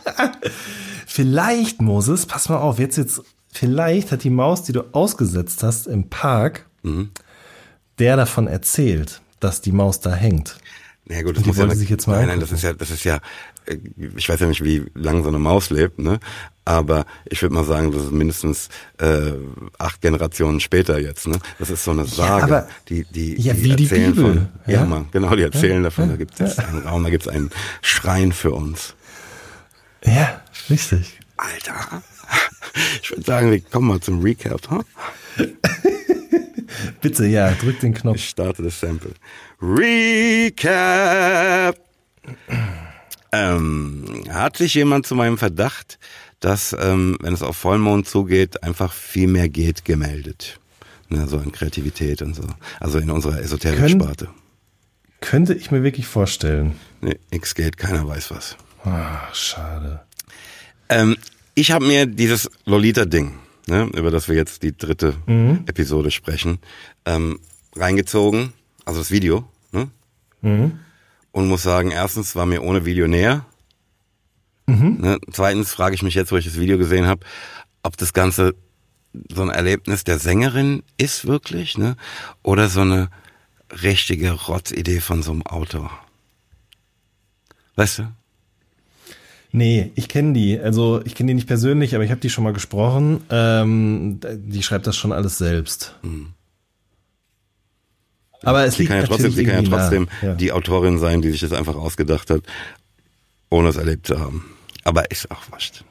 [laughs] Vielleicht, Moses, pass mal auf, jetzt jetzt, vielleicht hat die Maus, die du ausgesetzt hast im Park, Mhm. der davon erzählt, dass die Maus da hängt. Ja, gut, das die muss ja, sich jetzt mal nein, nein, das ist ja, das ist ja, äh, ich weiß ja nicht, wie lang so eine Maus lebt, ne? Aber ich würde mal sagen, das ist mindestens äh, acht Generationen später jetzt, ne? Das ist so eine Sage, aber- die, die, ja, wie die erzählen Bibel, von, ja, ja? Mann, genau, die erzählen davon, ja, da gibt es einen Raum, da gibt es einen Schrein für uns. Ja, richtig. Alter, ich würde sagen, wir kommen mal zum Recap, huh? [laughs] Bitte, ja, drück den Knopf. Ich starte das Sample. Recap! Ähm, hat sich jemand zu meinem Verdacht, dass, ähm, wenn es auf Vollmond zugeht, einfach viel mehr geht, gemeldet? Ne, so in Kreativität und so. Also in unserer Esoterik-Sparte. Könnte ich mir wirklich vorstellen. Nee, nix geht, keiner weiß was. Ach, schade. Ähm, ich habe mir dieses Lolita-Ding, ne, über das wir jetzt die dritte Episode sprechen, ähm, reingezogen, also das Video, ne? Und muss sagen, erstens war mir ohne Video näher. Ne? Zweitens frage ich mich jetzt, wo ich das Video gesehen habe, ob das Ganze so ein Erlebnis der Sängerin ist wirklich, ne? Oder so eine richtige Rotzidee von so einem Autor. Weißt du? Nee, ich kenne die. Also ich kenne die nicht persönlich, aber ich habe die schon mal gesprochen. Ähm, die schreibt das schon alles selbst. Aber es Sie liegt kann ja trotzdem, sie kann ja trotzdem Ja. die Autorin sein, die sich das einfach ausgedacht hat, ohne es erlebt zu haben. Aber ist auch wurscht.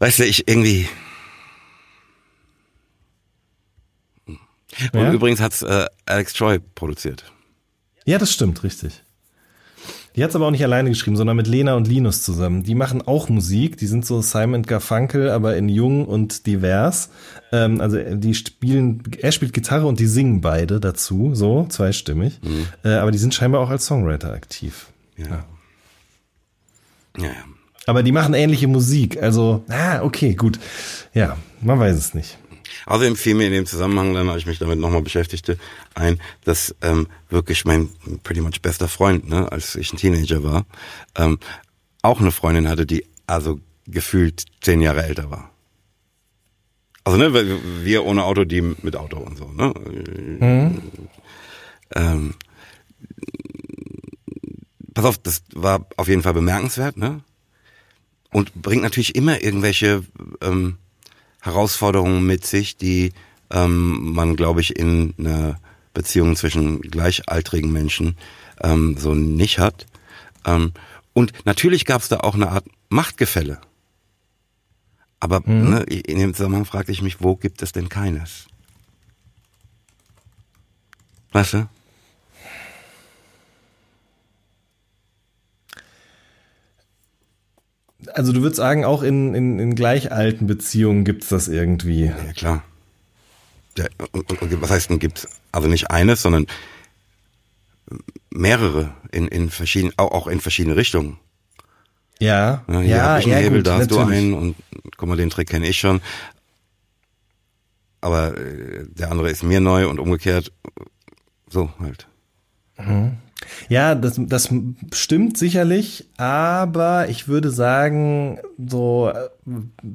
Weißt du, ich irgendwie. Und Ja? übrigens hat's äh, Alex Troy produziert. Ja, das stimmt, richtig. Die hat's aber auch nicht alleine geschrieben, sondern mit Lena und Linus zusammen. Die machen auch Musik. Die sind so Simon Garfunkel, aber in jung und divers. Ähm, also äh, die spielen, er spielt Gitarre und die singen beide dazu, so zweistimmig. Äh, aber die sind scheinbar auch als Songwriter aktiv. Ja. Ja, ja. Aber die machen ähnliche Musik. Also, ah, okay, gut. Ja, man weiß es nicht. Außerdem fiel mir in dem Zusammenhang, dann, als ich mich damit nochmal beschäftigte, ein, dass ähm, wirklich mein pretty much bester Freund, ne, als ich ein Teenager war, ähm, auch eine Freundin hatte, die also gefühlt zehn Jahre älter war. Also ne, wir- ohne Auto, die mit Auto und so. Ne? Ähm, pass auf, das war auf jeden Fall bemerkenswert, ne? Und bringt natürlich immer irgendwelche ähm, Herausforderungen mit sich, die ähm, man, glaube ich, in einer Beziehung zwischen gleichaltrigen Menschen ähm, so nicht hat. Ähm, und natürlich gab es da auch eine Art Machtgefälle. Aber Mhm. ne, in dem Zusammenhang fragte ich mich, wo gibt es denn keines? Weißt du? Also du würdest sagen, auch in, in, in gleich alten Beziehungen gibt's das irgendwie. Ja, klar. Der, und, und, und was heißt denn gibt's? Also nicht eines, sondern mehrere in, in verschiedenen, auch, auch in verschiedene Richtungen. Ja, Ja, hier ja, hab ich einen ja, Hebel, gut, da hast du natürlich. einen und guck mal, den Trick kenne ich schon. Aber äh, der andere ist mir neu und umgekehrt. So halt. Ja, das, das stimmt sicherlich, aber ich würde sagen, so äh,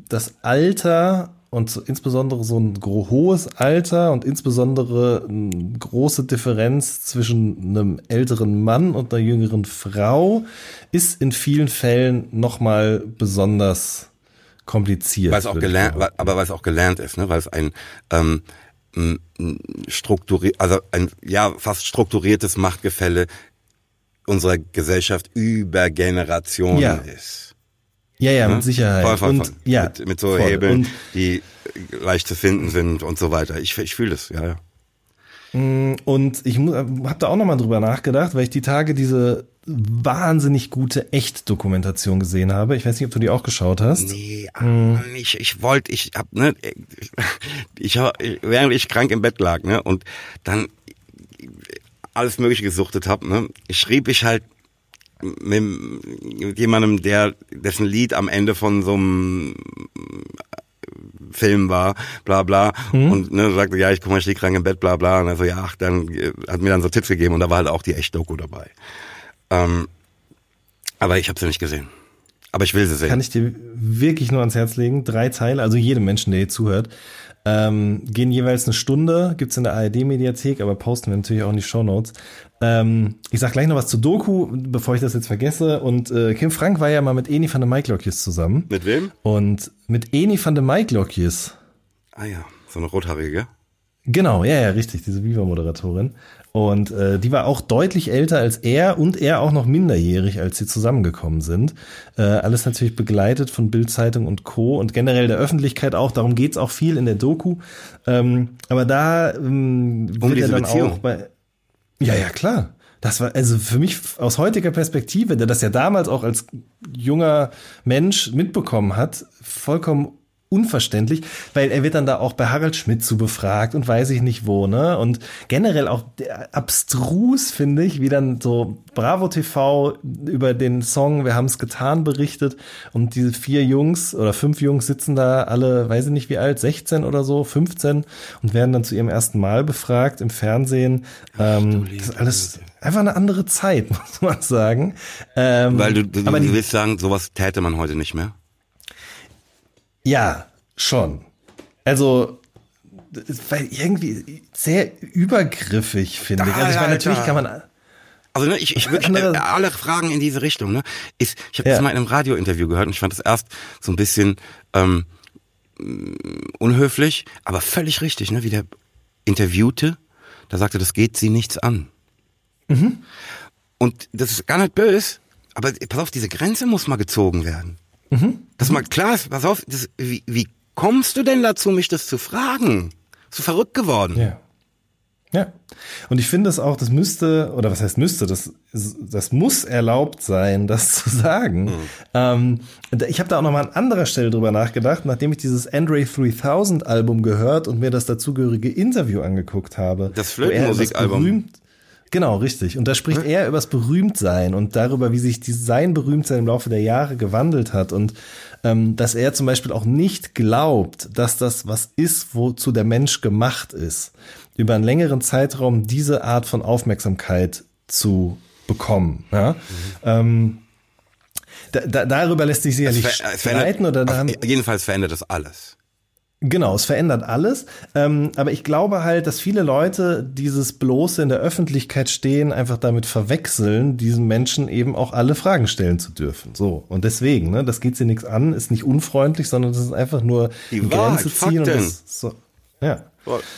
das Alter und so, insbesondere so ein hohes Alter und insbesondere eine große Differenz zwischen einem älteren Mann und einer jüngeren Frau ist in vielen Fällen nochmal besonders kompliziert. Weil es auch gelernt, aber weil es auch gelernt ist, ne? Weil es ein ähm, strukturiert, also ein ja fast strukturiertes Machtgefälle unserer Gesellschaft über Generationen Ja. ist. Ja, ja, ne? mit Sicherheit. Voll, voll, und voll. ja, mit, mit so voll. Hebeln, Und die leicht zu finden sind und so weiter. Ich, ich fühle das, ja, ja. Und ich habe da auch nochmal drüber nachgedacht, weil ich die Tage diese wahnsinnig gute Echt-Dokumentation gesehen habe. Ich weiß nicht, ob du die auch geschaut hast. Nee, Hm. ah, ich, ich wollte, ich hab, ne, [laughs] ich, hab- während ich krank im Bett lag, ne, und dann alles Mögliche gesuchtet hab, ne, schrieb ich halt mit, mit jemandem, der, dessen Lied am Ende von so einem Film war, bla bla, und ne, sagte, ja, ich guck mal, ich lieg krank im Bett, bla bla, und er so, ja, ach, dann äh, hat mir dann so Tipps gegeben, und da war halt auch die Echt-Doku dabei. Ähm, aber ich habe sie nicht gesehen. Aber ich will sie sehen. Kann ich dir wirklich nur ans Herz legen. Drei Teile, also jedem Menschen, der hier zuhört, ähm, gehen jeweils eine Stunde, gibt's in der ARD-Mediathek, aber posten wir natürlich auch in die Shownotes. Ähm, ich sag gleich noch was zu Doku, bevor ich das jetzt vergesse. Und äh, Kim Frank war ja mal mit Eni van der Maiklokjes zusammen. Mit wem? Und mit Eni van der Maiklokjes Ah ja, so eine rothaarige. Genau, ja, ja, richtig, diese Viva-Moderatorin. Und äh, die war auch deutlich älter als er und er auch noch minderjährig, als sie zusammengekommen sind. Äh, alles natürlich begleitet von Bild-Zeitung und Co. und generell der Öffentlichkeit auch. Darum geht's auch viel in der Doku. Ähm, aber da ähm, wird er dann Beziehung? auch bei. Ja, ja, klar. Das war also für mich aus heutiger Perspektive, der das ja damals auch als junger Mensch mitbekommen hat, vollkommen unverständlich, weil er wird dann da auch bei Harald Schmidt zu befragt und weiß ich nicht wo, ne? Und generell auch abstrus, finde ich, wie dann so Bravo TV über den Song Wir haben's getan berichtet und diese vier Jungs oder fünf Jungs sitzen da alle, weiß ich nicht wie alt, 16 oder so, 15 und werden dann zu ihrem ersten Mal befragt im Fernsehen. Ähm, das ist alles einfach eine andere Zeit, [laughs] muss man sagen. Ähm, Weil du, du, aber du willst sagen, sowas täte man heute nicht mehr. Ja, schon. Also, war irgendwie sehr übergriffig, finde ich. Also ich meine, natürlich kann man. Also ne, ich, ich wirklich [laughs] äh, alle Fragen in diese Richtung. Ne, ist, ich habe Ja. das mal in einem Radiointerview gehört und ich fand das erst so ein bisschen ähm, unhöflich, aber völlig richtig, ne, wie der Interviewte, da sagte, das geht sie nichts an. Mhm. Und das ist gar nicht böse, aber pass auf, diese Grenze muss mal gezogen werden. Mhm. Das mal klar ist, pass auf, das, wie, wie kommst du denn dazu, mich das zu fragen? Bist du verrückt geworden? Ja. Ja. Und ich finde es auch, das müsste, oder was heißt müsste, das, das muss erlaubt sein, das zu sagen. Ähm, da- ich habe da auch noch mal an anderer Stelle drüber nachgedacht, nachdem ich dieses Andre 3000 Album gehört und mir das dazugehörige Interview angeguckt habe. Das Flötenmusikalbum. berühmt- Genau, richtig. Und da spricht er übers Berühmtsein und darüber, wie sich die, sein Berühmtsein im Laufe der Jahre gewandelt hat und ähm, dass er zum Beispiel auch nicht glaubt, dass das was ist, wozu der Mensch gemacht ist, über einen längeren Zeitraum diese Art von Aufmerksamkeit zu bekommen. Ja? Ähm, da, da, darüber lässt sich sicherlich streiten oder da jedenfalls verändert das alles. Genau, es verändert alles. Ähm, aber ich glaube halt, dass viele Leute dieses bloße in der Öffentlichkeit stehen einfach damit verwechseln, diesen Menschen eben auch alle Fragen stellen zu dürfen. So. Und deswegen, ne, das geht sie nichts an, ist nicht unfreundlich, sondern das ist einfach nur Die eine Wahrheit, Grenze ziehen und Fakten. das, so. Ja.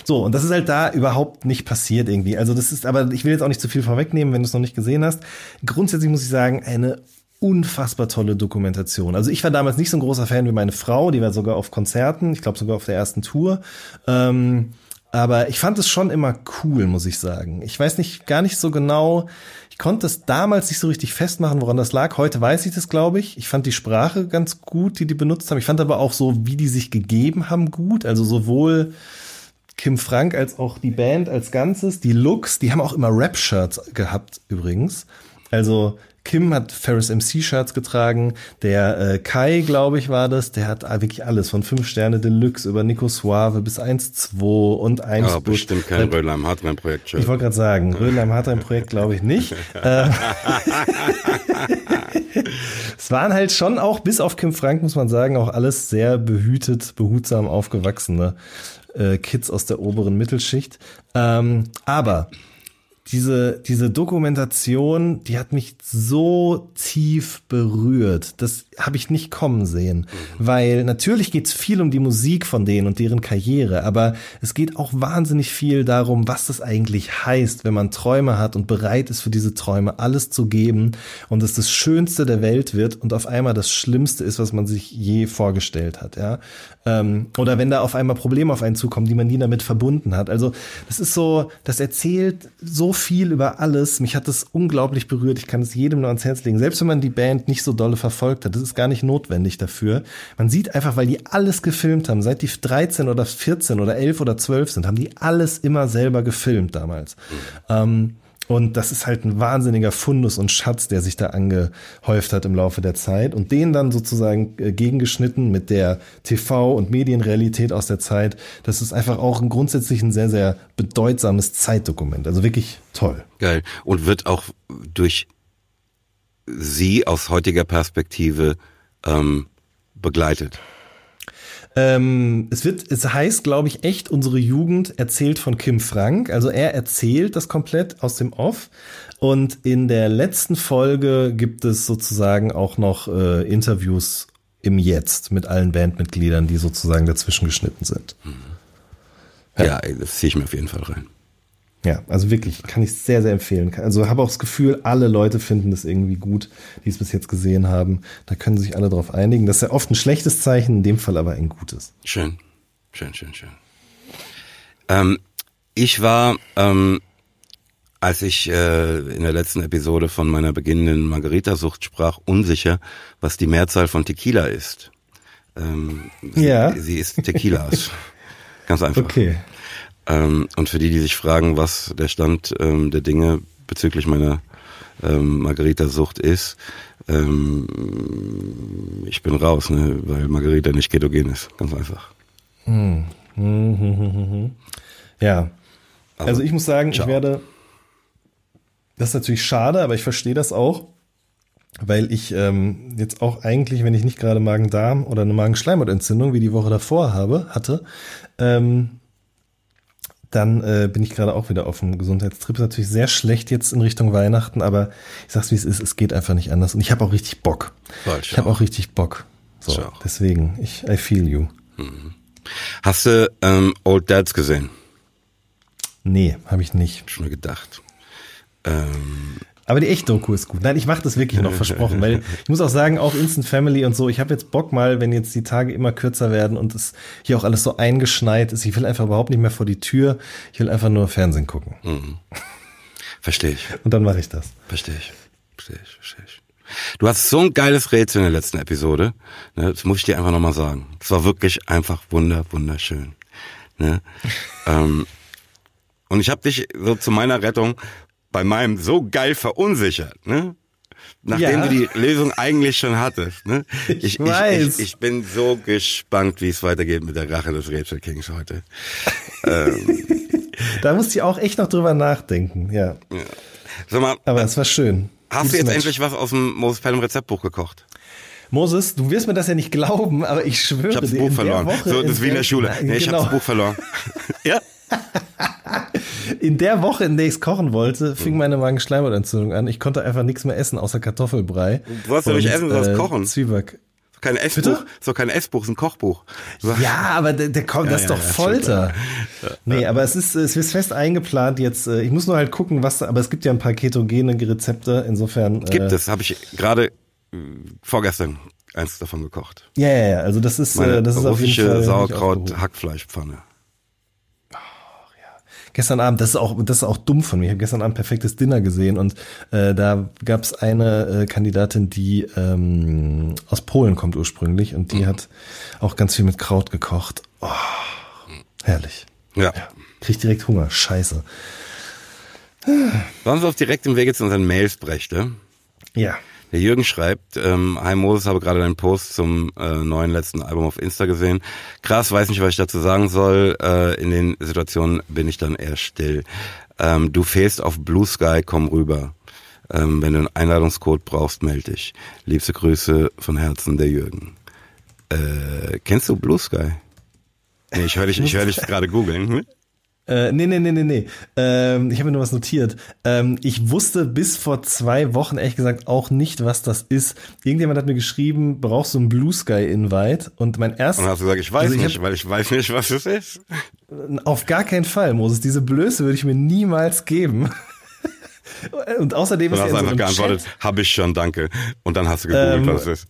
So, und das ist halt da überhaupt nicht passiert irgendwie. Also das ist, aber ich will jetzt auch nicht zu viel vorwegnehmen, wenn du es noch nicht gesehen hast. Grundsätzlich muss ich sagen, eine unfassbar tolle Dokumentation. Also ich war damals nicht so ein großer Fan wie meine Frau, die war sogar auf Konzerten, ich glaube sogar auf der ersten Tour. Ähm, aber ich fand es schon immer cool, muss ich sagen. Ich weiß nicht, gar nicht so genau. Ich konnte es damals nicht so richtig festmachen, woran das lag. Heute weiß ich das, glaube ich. Ich fand die Sprache ganz gut, die die benutzt haben. Ich fand aber auch so, wie die sich gegeben haben, gut. Also sowohl Kim Frank als auch die Band als Ganzes. Die Looks, die haben auch immer Rap-Shirts gehabt, übrigens. Also Kim hat Ferris MC Shirts getragen, der äh, Kai, glaube ich, war das, der hat wirklich alles von 5 Sterne Deluxe über Nico Suave bis 1-2 und 1 Ja, bestimmt kein Rödler im Hartmann Projekt. Ich wollte gerade sagen, Rödler im Hartmann Projekt glaube ich nicht. [laughs] Äh, [laughs] es waren halt schon auch, bis auf Kim Frank, muss man sagen, auch alles sehr behütet, behutsam aufgewachsene äh, Kids aus der oberen Mittelschicht. Ähm, aber diese, diese Dokumentation, die hat mich so tief berührt. Das habe ich nicht kommen sehen. Mhm. Weil natürlich geht es viel um die Musik von denen und deren Karriere, aber es geht auch wahnsinnig viel darum, was das eigentlich heißt, wenn man Träume hat und bereit ist für diese Träume alles zu geben und es das Schönste der Welt wird und auf einmal das Schlimmste ist, was man sich je vorgestellt hat. Ja? Ähm, oder wenn da auf einmal Probleme auf einen zukommen, die man nie damit verbunden hat. Also das ist so, das erzählt so viel über alles. Mich hat das unglaublich berührt. Ich kann es jedem nur ans Herz legen. Selbst wenn man die Band nicht so dolle verfolgt hat, das ist gar nicht notwendig dafür. Man sieht einfach, weil die alles gefilmt haben, seit die 13 oder 14 oder 11 oder 12 sind, haben die alles immer selber gefilmt damals. Mhm. Ähm, und das ist halt ein wahnsinniger Fundus und Schatz, der sich da angehäuft hat im Laufe der Zeit und den dann sozusagen äh, gegengeschnitten mit der TV- und Medienrealität aus der Zeit. Das ist einfach auch ein grundsätzlich ein sehr, sehr bedeutsames Zeitdokument. Also wirklich toll. Geil. Und wird auch durch Sie aus heutiger Perspektive ähm, begleitet. Ähm, es wird, es heißt, glaube ich, echt unsere Jugend erzählt von Kim Frank. Also er erzählt das komplett aus dem Off. Und in der letzten Folge gibt es sozusagen auch noch äh, Interviews im Jetzt mit allen Bandmitgliedern, die sozusagen dazwischen geschnitten sind. Mhm. Ja, ja das ziehe ich mir auf jeden Fall rein. Ja, also wirklich, kann ich sehr, sehr empfehlen. Also habe auch das Gefühl, alle Leute finden das irgendwie gut, die es bis jetzt gesehen haben. Da können sich alle darauf einigen. Das ist ja oft ein schlechtes Zeichen, in dem Fall aber ein gutes. Schön, schön, schön, schön. Ähm, ich war, ähm, als ich äh, in der letzten Episode von meiner beginnenden Margarita-Sucht sprach, unsicher, was die Mehrzahl von Tequila ist. Ähm, ja. Sie, sie [laughs] ist Tequilas. Ganz einfach. Okay. Ähm, und für die, die sich fragen, was der Stand ähm, der Dinge bezüglich meiner ähm, Margarita-Sucht ist, ähm, ich bin raus, ne, weil Margarita nicht ketogen ist. Ganz einfach. Hm. Hm, hm, hm ja. Also, also, ich muss sagen, ciao. ich werde. Das ist natürlich schade, aber ich verstehe das auch, weil ich ähm, jetzt auch eigentlich, wenn ich nicht gerade Magen-Darm oder eine Magenschleimhautentzündung wie die Woche davor habe, hatte, ähm, dann äh, bin ich gerade auch wieder auf dem Gesundheitstrip. Ist natürlich sehr schlecht jetzt in Richtung Weihnachten, aber ich sag's wie es ist, es geht einfach nicht anders. Und ich habe auch richtig Bock. Falsch, ich habe auch richtig Bock. So, deswegen, ich, I feel you. Mhm. Hast du ähm, Old Dads gesehen? Nee, habe ich nicht. Schon gedacht. Ähm, aber die echte Doku ist gut. Nein, ich mache das wirklich noch versprochen, weil ich muss auch sagen, auch Instant Family und so, ich habe jetzt Bock mal, wenn jetzt die Tage immer kürzer werden und es hier auch alles so eingeschneit ist, ich will einfach überhaupt nicht mehr vor die Tür, ich will einfach nur Fernsehen gucken. Mhm. Verstehe ich. Und dann mache ich das. Verstehe ich. Verstehe ich, verstehe ich. Du hast so ein geiles Rätsel in der letzten Episode. Ne, das muss ich dir einfach nochmal sagen. Es war wirklich einfach wunder, wunderschön. Ne? [laughs] ähm, und ich habe dich so zu meiner Rettung bei meinem so geil verunsichert, ne? Nachdem ja. du die Lösung eigentlich schon hattest. Ne? Ich, ich weiß. Ich, ich, bin so gespannt, wie es weitergeht mit der Rache des Rachel Kings heute. ähm. Da musste ich auch echt noch drüber nachdenken, ja. ja. Sag mal, Aber es war schön. Hast Gutes du jetzt Match. endlich was aus dem Moses Pelham Rezeptbuch gekocht? Moses, du wirst mir das ja nicht glauben, aber ich schwöre ich dir. Buch verloren. Woche, so, das ist wie in der Schule. Nee, genau. ich hab's Buch verloren. [laughs] ja? [laughs] in der Woche, in der ich es kochen wollte, fing meine Magenschleimhautentzündung an. Ich konnte einfach nichts mehr essen, außer Kartoffelbrei. Du hast ja nicht essen, du äh, kochen. Zwieback. Kein Essbuch, Bitte? so kein Essbuch, ist ein Kochbuch. Ja, aber der, der kommt, ja, das ist ja, doch ja, Folter. Nee, aber es ist, es ist fest eingeplant jetzt. Äh, ich muss nur halt gucken, was, aber es gibt ja ein paar ketogene Rezepte, insofern. Gibt äh, es, habe ich gerade vorgestern eins davon gekocht. Ja, ja, ja. Also das ist, Meine äh, das ist auf jeden Fall Sauerkraut. Hackfleischpfanne. Gestern Abend, das ist auch, das ist auch dumm von mir. Ich habe gestern Abend perfektes Dinner gesehen und äh, da gab es eine äh, Kandidatin, die ähm, aus Polen kommt ursprünglich und die hat auch ganz viel mit Kraut gekocht. Oh, herrlich. Ja. Krieg direkt Hunger. Scheiße. Wollen wir auf direktem Wege zu unseren Mails brächte? Ja. Der Jürgen schreibt, ähm, Hi Moses, habe gerade deinen Post zum äh, neuen letzten Album auf Insta gesehen. Krass, weiß nicht, was ich dazu sagen soll. Äh, in den Situationen bin ich dann eher still. Ähm, du fehlst auf Blue Sky, komm rüber. Ähm, wenn du einen Einladungscode brauchst, melde dich. Liebste Grüße von Herzen, der Jürgen. Äh, kennst du Blue Sky? Nee, ich höre dich, ich hör dich [laughs] gerade googeln. Äh, nee, nee, nee, nee, nee. Ähm, ich habe mir nur was notiert. Ähm, ich wusste bis vor zwei Wochen ehrlich gesagt auch nicht, was das ist. Irgendjemand hat mir geschrieben, brauchst du einen Blue Sky Invite? Und mein Und erstes, hast du gesagt, ich weiß Also ich nicht, hab- weil ich weiß nicht, was es ist. auf gar keinen Fall, Moses. Diese Blöße würde ich mir niemals geben. [laughs] Und außerdem Du ist hast ja in so einfach geantwortet, habe ich schon, danke. Und dann hast du gegoogelt, Ähm, was es ist.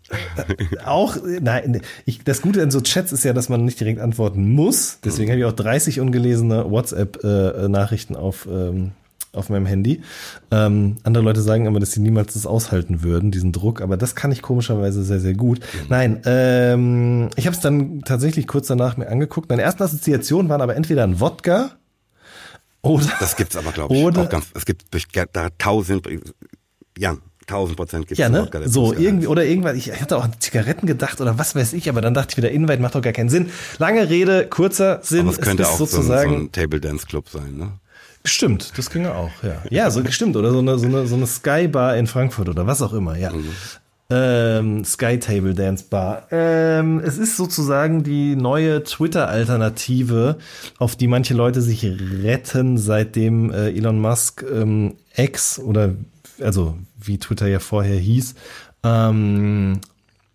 auch, nein, ich, das Gute an so Chats ist ja, dass man nicht direkt antworten muss. Deswegen habe ich auch 30 ungelesene WhatsApp-Nachrichten auf, ähm, auf meinem Handy. Ähm, andere Leute sagen immer, dass sie niemals das aushalten würden, diesen Druck, aber das kann ich komischerweise sehr, sehr gut. Nein, ähm, ich habe es dann tatsächlich kurz danach mir angeguckt. Meine ersten Assoziationen waren aber entweder ein Wodka oder Das gibt's aber, glaube ich, Oder- auch ganz, es gibt da tausend, ja, tausend Prozent gibt's Ja, einen ne? So, irgendwie, oder irgendwas, ich hatte auch an Zigaretten gedacht oder was weiß ich, aber dann dachte ich wieder, Invite macht doch gar keinen Sinn. Lange Rede, kurzer Sinn. Aber es könnte ist auch so ein, so sozusagen, ein Table Dance Club sein, ne? Stimmt, das ginge auch, ja. Ja, so stimmt. Oder so eine, so eine, so eine Sky Bar in Frankfurt oder was auch immer, ja. Ähm, Sky Table Dance Bar. Ähm, es ist sozusagen die neue Twitter-Alternative, auf die manche Leute sich retten, seitdem äh, Elon Musk ähm, X oder also wie Twitter ja vorher hieß, ähm,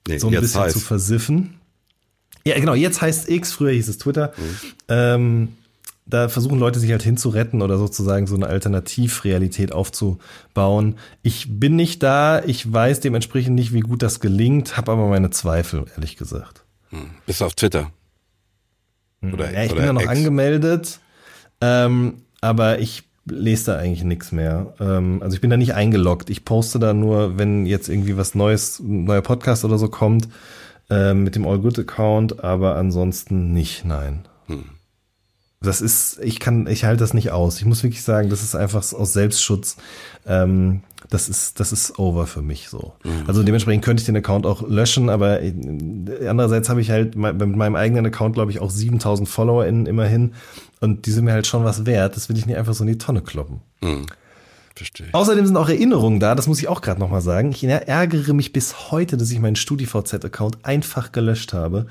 Nee, so ein bisschen heißt, zu versiffen. Ja, genau, jetzt heißt X, früher hieß es Twitter. Ähm, da versuchen Leute sich halt hinzuretten oder sozusagen so eine Alternativrealität aufzubauen. Ich bin nicht da, ich weiß dementsprechend nicht, wie gut das gelingt, habe aber meine Zweifel, ehrlich gesagt. bist du auf Twitter? Oder, Ja, ich oder bin ja noch X? angemeldet, ähm, aber ich lese da eigentlich nichts mehr. Ähm, also ich bin da nicht eingeloggt. Ich poste da nur, wenn jetzt irgendwie was Neues, ein neuer Podcast oder so kommt, ähm, mit dem All Good Account, aber ansonsten nicht, nein. Das ist, ich kann, ich halte das nicht aus. Ich muss wirklich sagen, das ist einfach aus Selbstschutz. Ähm, das ist, das ist over für mich so. Also dementsprechend könnte ich den Account auch löschen, aber äh, andererseits habe ich halt mit meinem eigenen Account, glaube ich, auch 7000 FollowerInnen immerhin. Und die sind mir halt schon was wert. Das will ich nicht einfach so in die Tonne kloppen. Verstehe. Außerdem sind auch Erinnerungen da, das muss ich auch gerade nochmal sagen. Ich ärgere mich bis heute, dass ich meinen StudiVZ-Account einfach gelöscht habe.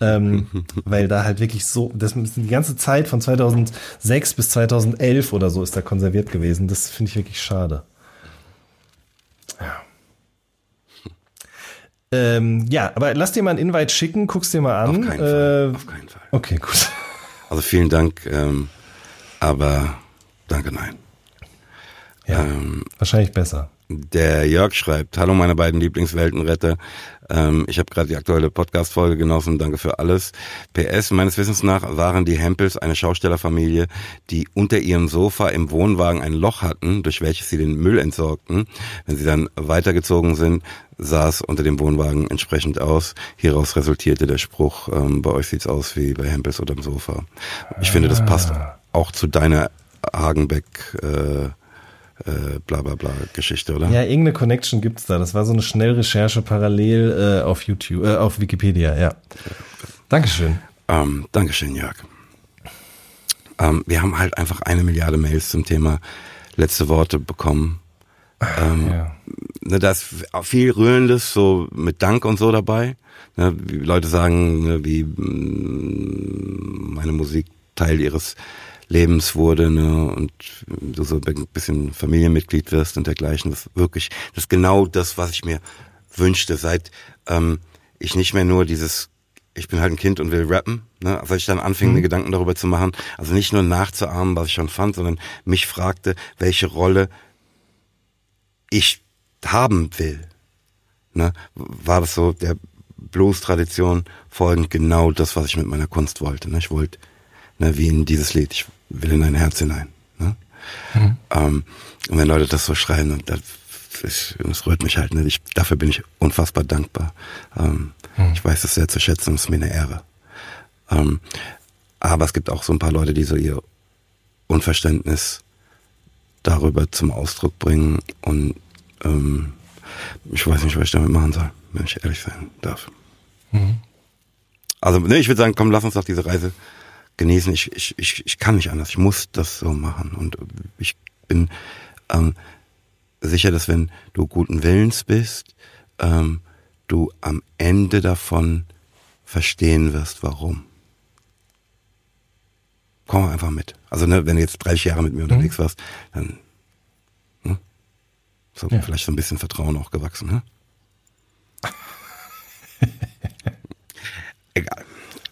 Ähm, weil da halt wirklich so, das ist die ganze Zeit von 2006 bis 2011 oder so ist da konserviert gewesen. Das finde ich wirklich schade. Ja. Ähm, ja, aber lass dir mal einen Invite schicken, guck's dir mal an. Auf keinen Fall. Äh, Auf keinen Fall. okay, gut. [laughs] Also vielen Dank, ähm, aber danke, nein. Ja, Ähm, wahrscheinlich besser. Der Jörg schreibt, hallo meine beiden Lieblingsweltenretter. Ähm, ich habe gerade die aktuelle Podcast-Folge genossen, danke für alles. PS, meines Wissens nach waren die Hempels eine Schaustellerfamilie, die unter ihrem Sofa im Wohnwagen ein Loch hatten, durch welches sie den Müll entsorgten. Wenn sie dann weitergezogen sind, sah es unter dem Wohnwagen entsprechend aus. Hieraus resultierte der Spruch, ähm, bei euch sieht's aus wie bei Hempels unterm Sofa. Ich finde, das passt auch zu deiner Hagenbeck äh, äh, bla bla bla Geschichte, oder? Ja, irgendeine Connection gibt's da. Das war so eine Schnellrecherche parallel äh, auf YouTube, äh, auf Wikipedia, ja. Dankeschön. Ähm, Dankeschön, Jörg. Ähm, wir haben halt einfach eine Milliarde Mails zum Thema letzte Worte bekommen. Ähm, Ja. ne, da ist viel Rührendes, so mit Dank und so dabei. Ne, wie Leute sagen, ne, wie mm, meine Musik Teil ihres Lebens wurde ne, und du so ein bisschen Familienmitglied wirst und dergleichen. Das ist wirklich, das ist genau das, was ich mir wünschte, seit ähm, ich nicht mehr nur dieses ich bin halt ein Kind und will rappen, ne? als ich dann anfing, mir Gedanken darüber zu machen, also nicht nur nachzuahmen, was ich schon fand, sondern mich fragte, welche Rolle ich haben will. ne, war das so der Blues-Tradition folgend genau das, was ich mit meiner Kunst wollte. Ne? Ich wollte, ne, wie in dieses Lied, ich will in dein Herz hinein. Ne? Mhm. Ähm, und wenn Leute das so schreien, und das, ich, das rührt mich halt. Ne? Ich, dafür bin ich unfassbar dankbar. Ähm, mhm. Ich weiß das sehr zu schätzen und es ist mir eine Ehre. Ähm, aber es gibt auch so ein paar Leute, die so ihr Unverständnis darüber zum Ausdruck bringen und ähm, ich weiß nicht, was ich damit machen soll, wenn ich ehrlich sein darf. Mhm. Also, ne, ich würde sagen, komm, lass uns doch diese Reise genießen. Ich, ich, ich, ich kann nicht anders. Ich muss das so machen. Und ich bin ähm, sicher, dass wenn du guten Willens bist, ähm, du am Ende davon verstehen wirst, warum. Komm einfach mit. Also ne, wenn du jetzt 30 Jahre mit mir unterwegs mhm. warst, dann ne, so ja. vielleicht so ein bisschen Vertrauen auch gewachsen. Ne? [laughs] Egal.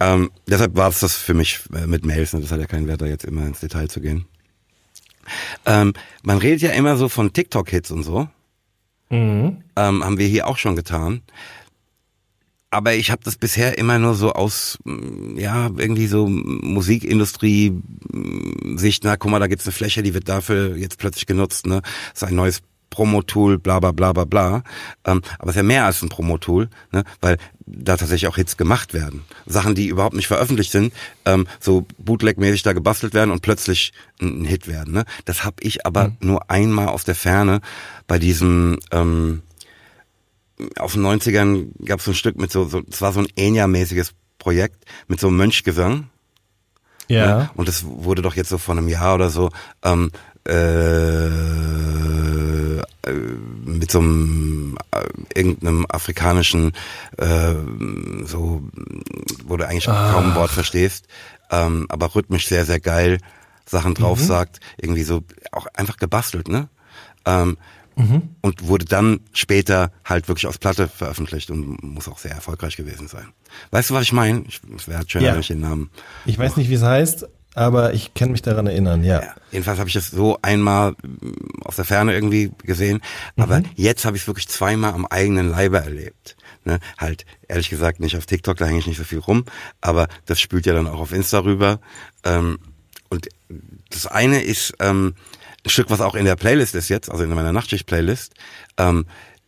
Ähm, deshalb war es das für mich äh, mit Mails. Ne? Das hat ja keinen Wert, da jetzt immer ins Detail zu gehen. Ähm, man redet ja immer so von TikTok-Hits und so. Mhm. Ähm, haben wir hier auch schon getan. Aber ich habe das bisher immer nur so aus, mm, ja, irgendwie so Musikindustrie-Sicht, na guck mal, da gibt's eine Fläche, die wird dafür jetzt plötzlich genutzt, ne? Das ist ein neues Promo-Tool, bla bla bla bla bla. Ähm, aber es ist ja mehr als ein Promo-Tool, ne? weil da tatsächlich auch Hits gemacht werden. Sachen, die überhaupt nicht veröffentlicht sind, ähm, so bootleg-mäßig da gebastelt werden und plötzlich ein, ein Hit werden. Ne? Das habe ich aber mhm. nur einmal aus der Ferne bei diesem... Ähm, auf den 90ern gab es so ein Stück mit so, so es war so ein Enya-mäßiges Projekt mit so einem Mönchgesang. Ja. Ne? Und das wurde doch jetzt so vor einem Jahr oder so ähm, äh, äh, mit so einem äh, irgendeinem afrikanischen äh, so wo du eigentlich ah. kaum ein Wort verstehst, ähm, aber rhythmisch sehr sehr geil Sachen drauf mhm. sagt, irgendwie so auch einfach gebastelt, ne? Ähm, mhm. Und wurde dann später halt wirklich aus Platte veröffentlicht und muss auch sehr erfolgreich gewesen sein. Weißt du, was ich meine? Es wäre schön, ja. wenn ich den Namen. Ich weiß nicht, wie es heißt, aber ich kann mich daran erinnern, ja. ja jedenfalls habe ich das so einmal mm, aus der Ferne irgendwie gesehen, aber mhm. jetzt habe ich es wirklich zweimal am eigenen Leibe erlebt. Ne? Halt, ehrlich gesagt, nicht auf TikTok, da hänge ich nicht so viel rum, aber das spült ja dann auch auf Insta rüber. Ähm, und das eine ist ähm, ein Stück, was auch in der Playlist ist jetzt, also in meiner Nachtschicht-Playlist, ähm,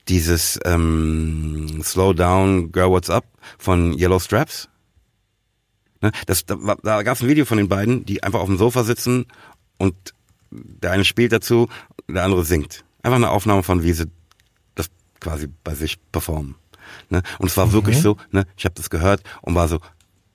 dieses ähm, Slow Down, Girl What's Up von Yellow Straps. Ne? Das, da, da gab es ein Video von den beiden, die einfach auf dem Sofa sitzen und der eine spielt dazu, der andere singt. Einfach eine Aufnahme von, wie sie das quasi bei sich performen. Ne? Und es war mhm. wirklich so, ne? ich habe das gehört und war so,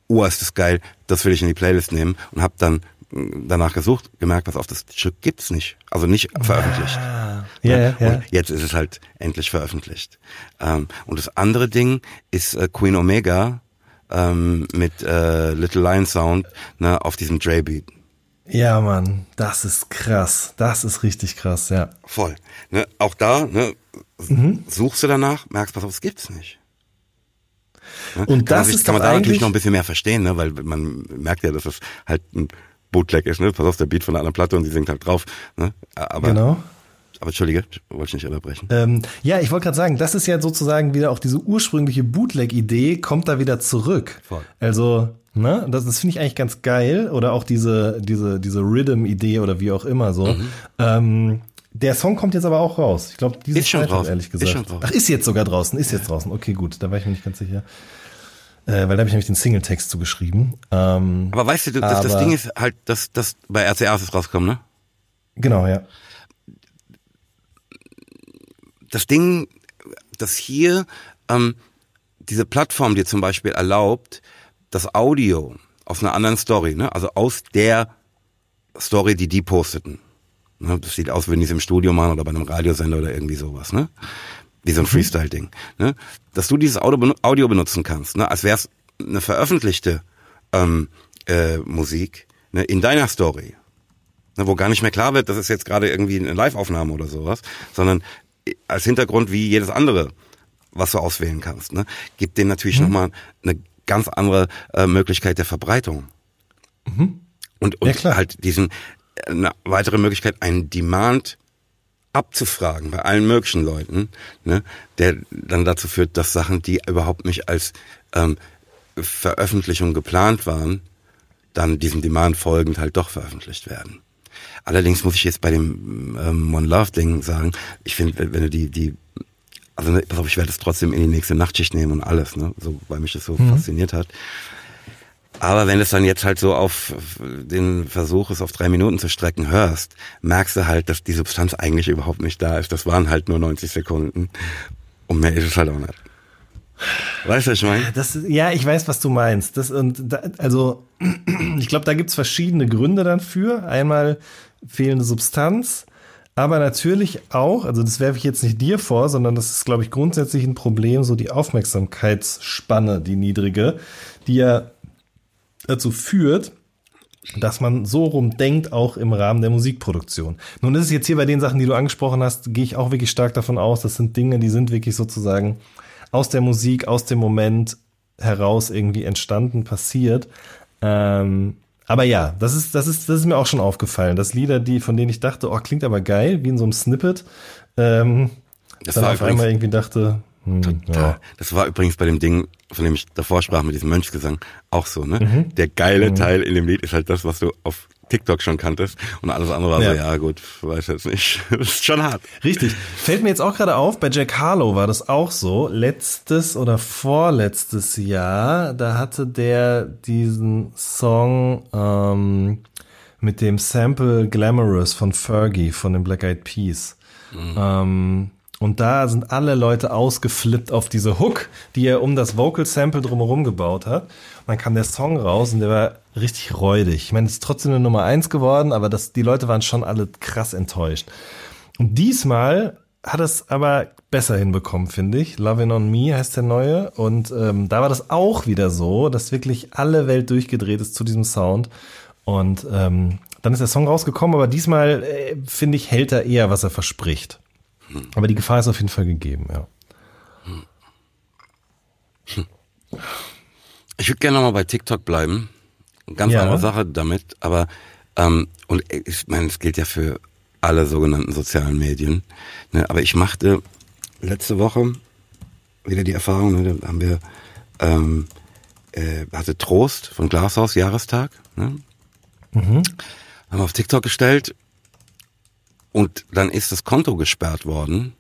oh, ist das geil, das will ich in die Playlist nehmen und habe dann mm, danach gesucht, gemerkt, was auf das Stück gibt's nicht, also nicht veröffentlicht. Ah, ja, ja, ja. Und jetzt ist es halt endlich veröffentlicht. Ähm, und das andere Ding ist äh, Queen Omega ähm, mit äh, Little Lion Sound ne, auf diesem Dre Beat. Ja, Mann, das ist krass. Das ist richtig krass, ja. Voll. Ne, auch da, ne, mhm. suchst du danach, merkst, pass auf, es gibt's nicht. Ne? Und kann das man, ist kann man da natürlich noch ein bisschen mehr verstehen, ne, weil man merkt ja, dass es halt ein Bootleg ist, ne? Pass auf, der Beat von einer anderen Platte und sie singt halt drauf. Ne? Aber genau. Aber entschuldige, wollte ich nicht unterbrechen. Ähm, ja, ich wollte gerade sagen, das ist ja sozusagen wieder auch diese ursprüngliche Bootleg-Idee, kommt da wieder zurück. Voll. Also, ne, das, das finde ich eigentlich ganz geil. Oder auch diese, diese, diese Rhythm-Idee oder wie auch immer so. Mhm. Ähm, der Song kommt jetzt aber auch raus. Ich glaube, dieses ist schon Freitag, draußen. ehrlich gesagt. Ist schon draußen. Ach, ist jetzt sogar draußen, ist jetzt draußen. Okay, gut, da war ich mir nicht ganz sicher. Äh, weil da habe ich nämlich den Singletext zugeschrieben. Ähm, aber weißt du, das, das Ding ist halt, dass das bei RCA ist rauskommt, ne? Genau, ja das Ding, das hier ähm, diese Plattform dir zum Beispiel erlaubt, das Audio aus einer anderen Story, ne, also aus der Story, die die posteten. Ne, das sieht aus, wenn die es im Studio machen oder bei einem Radiosender oder irgendwie sowas, ne? Wie so ein mhm. Freestyle-Ding. Ne? Dass du dieses Audio, benutzen kannst, ne? als wäre es eine veröffentlichte ähm, äh, Musik ne? in deiner Story. Ne? Wo gar nicht mehr klar wird, das ist jetzt gerade irgendwie eine Live-Aufnahme oder sowas, sondern als Hintergrund wie jedes andere, was du auswählen kannst. Ne? Gibt dem natürlich mhm. nochmal eine ganz andere äh, Möglichkeit der Verbreitung. Mhm. Und, und ja, halt diesen, eine weitere Möglichkeit, einen Demand abzufragen bei allen möglichen Leuten, ne, der dann dazu führt, dass Sachen, die überhaupt nicht als ähm, Veröffentlichung geplant waren, dann diesem Demand folgend halt doch veröffentlicht werden. Allerdings muss ich jetzt bei dem ähm, One Love Ding sagen, ich finde, wenn, du die, die, also ne, pass auf, ich werde es trotzdem in die nächste Nachtschicht nehmen und alles, ne, so, weil mich das so mhm. fasziniert hat. Aber wenn es dann jetzt halt so auf den Versuch es auf drei Minuten zu strecken hörst, merkst du halt, dass die Substanz eigentlich überhaupt nicht da ist. Das waren halt nur 90 Sekunden. Und mehr ist es halt auch nicht. Weißt du, was ich meine? Das, ja, ich weiß, was du meinst. Das, und da, also, [clears throat] ich glaube, da gibt's verschiedene Gründe dafür. Einmal fehlende Substanz, aber natürlich auch, also das werfe ich jetzt nicht dir vor, sondern das ist, glaube ich, grundsätzlich ein Problem, so die Aufmerksamkeitsspanne, die niedrige, die ja dazu führt, dass man so rum denkt, auch im Rahmen der Musikproduktion. Nun ist es jetzt hier bei den Sachen, die du angesprochen hast, gehe ich auch wirklich stark davon aus, das sind Dinge, die sind wirklich sozusagen aus der Musik, aus dem Moment heraus irgendwie entstanden, passiert. Ähm, aber ja, das ist, das ist, das ist mir auch schon aufgefallen, dass Lieder, die, von denen ich dachte, oh, klingt aber geil, wie in so einem Snippet, ähm, das dann auf einmal irgendwie dachte, hm, ja. Das war übrigens bei dem Ding, von dem ich davor sprach, mit diesem Mönchsgesang, auch so, ne? Mhm. Der geile mhm. Teil in dem Lied ist halt das, was du auf TikTok schon kanntest und alles andere war ja. so, ja gut, weiß jetzt nicht. [laughs] Das ist schon hart. Richtig. Fällt mir jetzt auch gerade auf, bei Jack Harlow war das auch so. Letztes oder vorletztes Jahr, da hatte der diesen Song ähm, mit dem Sample Glamorous von Fergie von den Black Eyed Peas. Mhm. Ähm, und da sind alle Leute ausgeflippt auf diese Hook, die er um das Vocal Sample drumherum gebaut hat. Und dann kam der Song raus und der war richtig räudig. Ich meine, es ist trotzdem eine Nummer eins geworden, aber das, die Leute waren schon alle krass enttäuscht. Und diesmal hat es aber besser hinbekommen, finde ich. Lovin' on Me heißt der neue. Und ähm, da war das auch wieder so, dass wirklich alle Welt durchgedreht ist zu diesem Sound. Und ähm, dann ist der Song rausgekommen, aber diesmal, äh, finde ich, hält er eher, was er verspricht. Aber die Gefahr ist auf jeden Fall gegeben, ja. Ich würde gerne nochmal bei TikTok bleiben. Ganz ja. andere Sache damit, aber ähm, und ich meine, es gilt ja für alle sogenannten sozialen Medien. Ne? Aber ich machte letzte Woche wieder die Erfahrung, ne? da haben wir ähm, äh, hatte Trost von Glashaus Jahrestag. Ne? Mhm. Haben wir auf TikTok gestellt und dann ist das Konto gesperrt worden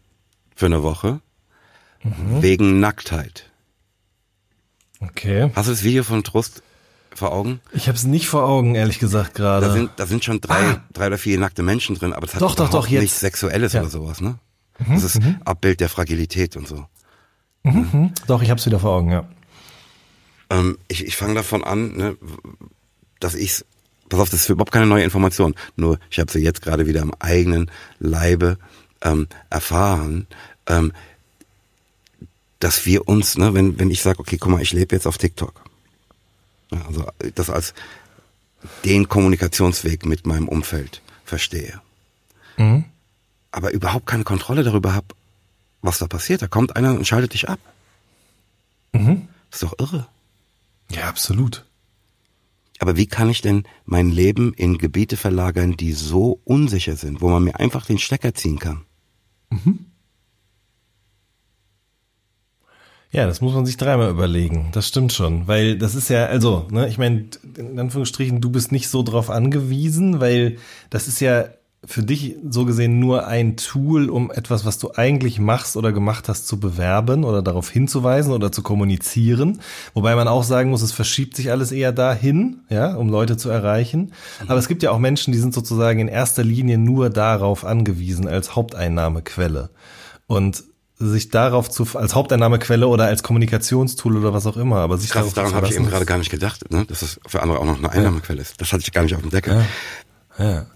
für eine Woche mhm. wegen Nacktheit. Okay. Hast du das Video von Trost vor Augen? Ich habe es nicht vor Augen, ehrlich gesagt gerade. Da sind, da sind schon drei, ah. drei oder vier nackte Menschen drin, aber es hat doch, doch, doch, jetzt. nichts Sexuelles ja. oder sowas, ne? Mhm, das ist mhm. Abbild der Fragilität und so. Mhm, mhm. Doch, ich habe es wieder vor Augen, ja. Ähm, ich ich fange davon an, ne, dass ich's pass auf, das ist überhaupt keine neue Information. Nur ich habe sie jetzt gerade wieder am eigenen Leibe ähm, erfahren, ähm, dass wir uns, ne, wenn, wenn ich sage, okay, guck mal, ich lebe jetzt auf TikTok. Ja, also das als den Kommunikationsweg mit meinem Umfeld verstehe. Mhm. Aber überhaupt keine Kontrolle darüber habe, was da passiert. Da kommt einer und schaltet dich ab. Mhm. Das ist doch irre. Ja, absolut. Aber wie kann ich denn mein Leben in Gebiete verlagern, die so unsicher sind, wo man mir einfach den Stecker ziehen kann? Mhm. Ja, das muss man sich dreimal überlegen. Das stimmt schon, weil das ist ja, also, ne, ich meine, in Anführungsstrichen, du bist nicht so drauf angewiesen, weil das ist ja für dich so gesehen nur ein Tool, um etwas, was du eigentlich machst oder gemacht hast, zu bewerben oder darauf hinzuweisen oder zu kommunizieren. Wobei man auch sagen muss, es verschiebt sich alles eher dahin, ja, um Leute zu erreichen. Aber es gibt ja auch Menschen, die sind sozusagen in erster Linie nur darauf angewiesen als Haupteinnahmequelle. Und sich darauf zu als Haupteinnahmequelle oder als Kommunikationstool oder was auch immer, aber sich Krass, daran habe ich eben gerade gar nicht gedacht, ne? dass es für andere auch noch eine Einnahmequelle ist. Das hatte ich gar nicht auf dem Deckel. Ja.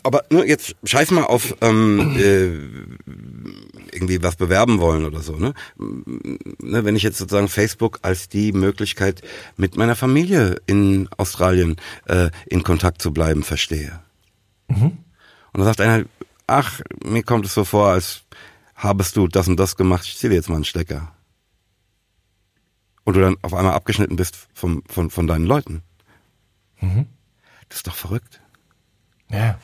Aber nur jetzt scheiß mal auf ähm, äh, irgendwie was bewerben wollen oder so. Ne? ne? Wenn ich jetzt sozusagen Facebook als die Möglichkeit, mit meiner Familie in Australien äh, in Kontakt zu bleiben, verstehe. Mhm. Und dann sagt einer, ach, mir kommt es so vor, als habest du das und das gemacht, ich ziehe jetzt mal einen Stecker. Und du dann auf einmal abgeschnitten bist vom, von, von deinen Leuten. Mhm. Das ist doch verrückt. Ja.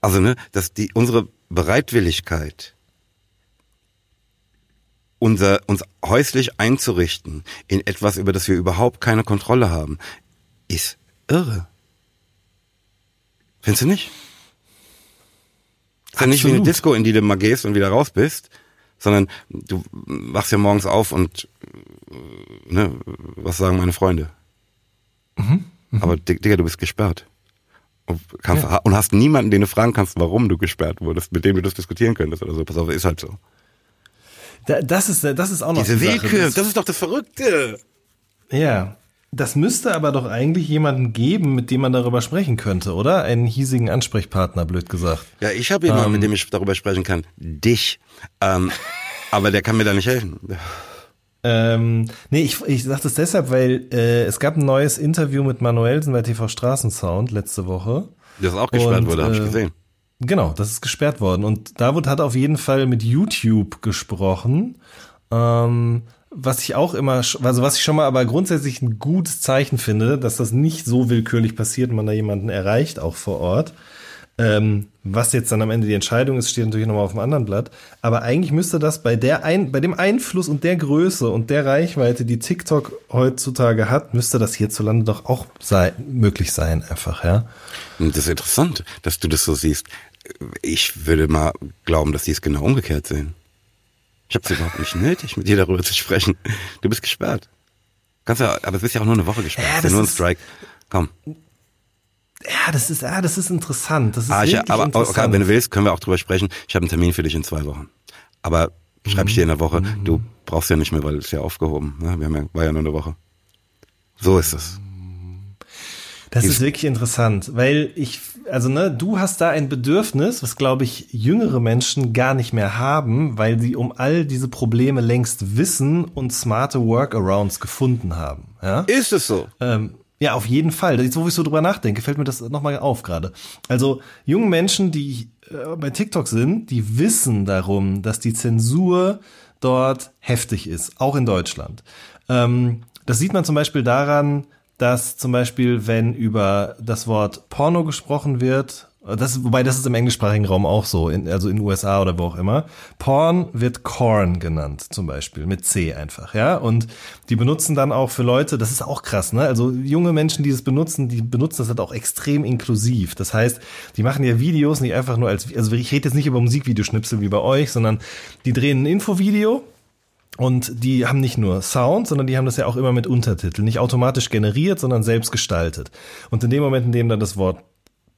Also, ne, dass die, unsere Bereitwilligkeit, unser, uns häuslich einzurichten in etwas, über das wir überhaupt keine Kontrolle haben, ist irre. Findest du nicht? Ist ja nicht wie eine Disco, in die du mal gehst und wieder raus bist, sondern du wachst ja morgens auf und äh, ne, was sagen meine Freunde? Mhm, mh. Aber Digga, du bist gesperrt. Ja. und hast niemanden, den du fragen kannst, warum du gesperrt wurdest, mit dem du das diskutieren könntest oder so. Pass auf, ist halt so. das ist, das ist auch noch Diese die Willkür, das, das ist doch das Verrückte. Ja, das müsste aber doch eigentlich jemanden geben, mit dem man darüber sprechen könnte, oder? Einen hiesigen Ansprechpartner, blöd gesagt. Ja, ich habe jemanden, ähm, mit dem ich darüber sprechen kann. Dich. Ähm, aber der kann mir da nicht helfen. Ähm, nee, ich, ich sage das deshalb, weil äh, es gab ein neues Interview mit Manuelsen bei TV Straßensound letzte Woche. Das auch gesperrt und, wurde, habe äh, ich gesehen. Genau, das ist gesperrt worden. Und David hat auf jeden Fall mit YouTube gesprochen. Ähm, was ich auch immer, also was ich schon mal aber grundsätzlich ein gutes Zeichen finde, dass das nicht so willkürlich passiert und man da jemanden erreicht, auch vor Ort. Ähm, was jetzt dann am Ende die Entscheidung ist, steht natürlich nochmal auf dem anderen Blatt. Aber eigentlich müsste das bei der ein, bei dem Einfluss und der Größe und der Reichweite, die TikTok heutzutage hat, müsste das hierzulande doch auch sei, möglich sein, einfach, ja. Das ist interessant, dass du das so siehst. Ich würde mal glauben, dass die es genau umgekehrt sehen. Ich habe es überhaupt nicht nötig, mit dir darüber zu sprechen. Du bist gesperrt. Kannst ja, aber es ist ja auch nur eine Woche gesperrt. Ja, das ist ja nur ein Strike. Komm. Ja, das ist, ja, das ist interessant. Das ist ah, ich, aber okay, wenn du willst, können wir auch drüber sprechen. Ich habe einen Termin für dich in zwei Wochen. Aber schreibe ich dir in der Woche. Mhm. Du brauchst ja nicht mehr, weil es ja aufgehoben. Ne? Wir haben ja, war ja nur eine Woche. So ist es. Das ist wirklich interessant, weil ich, also ne, du hast da ein Bedürfnis, was glaube ich jüngere Menschen gar nicht mehr haben, weil sie um all diese Probleme längst wissen und smarte Workarounds gefunden haben. Ja? Ist es so? Ähm, ja, auf jeden Fall. Jetzt, wo ich so drüber nachdenke, fällt mir das nochmal auf gerade. Also junge Menschen, die äh, bei TikTok sind, die wissen darum, dass die Zensur dort heftig ist, auch in Deutschland. Ähm, das sieht man zum Beispiel daran, dass zum Beispiel, wenn über das Wort Porno gesprochen wird, das, wobei das ist im englischsprachigen Raum auch so, in, also in USA oder wo auch immer. Porn wird Corn genannt, zum Beispiel, mit C einfach, ja. Und die benutzen dann auch für Leute, das ist auch krass, ne? Also junge Menschen, die das benutzen, die benutzen das halt auch extrem inklusiv. Das heißt, die machen ja Videos nicht einfach nur als, also ich rede jetzt nicht über Musikvideoschnipsel wie bei euch, sondern die drehen ein Infovideo und die haben nicht nur Sound, sondern die haben das ja auch immer mit Untertiteln. Nicht automatisch generiert, sondern selbst gestaltet. Und in dem Moment, in dem dann das Wort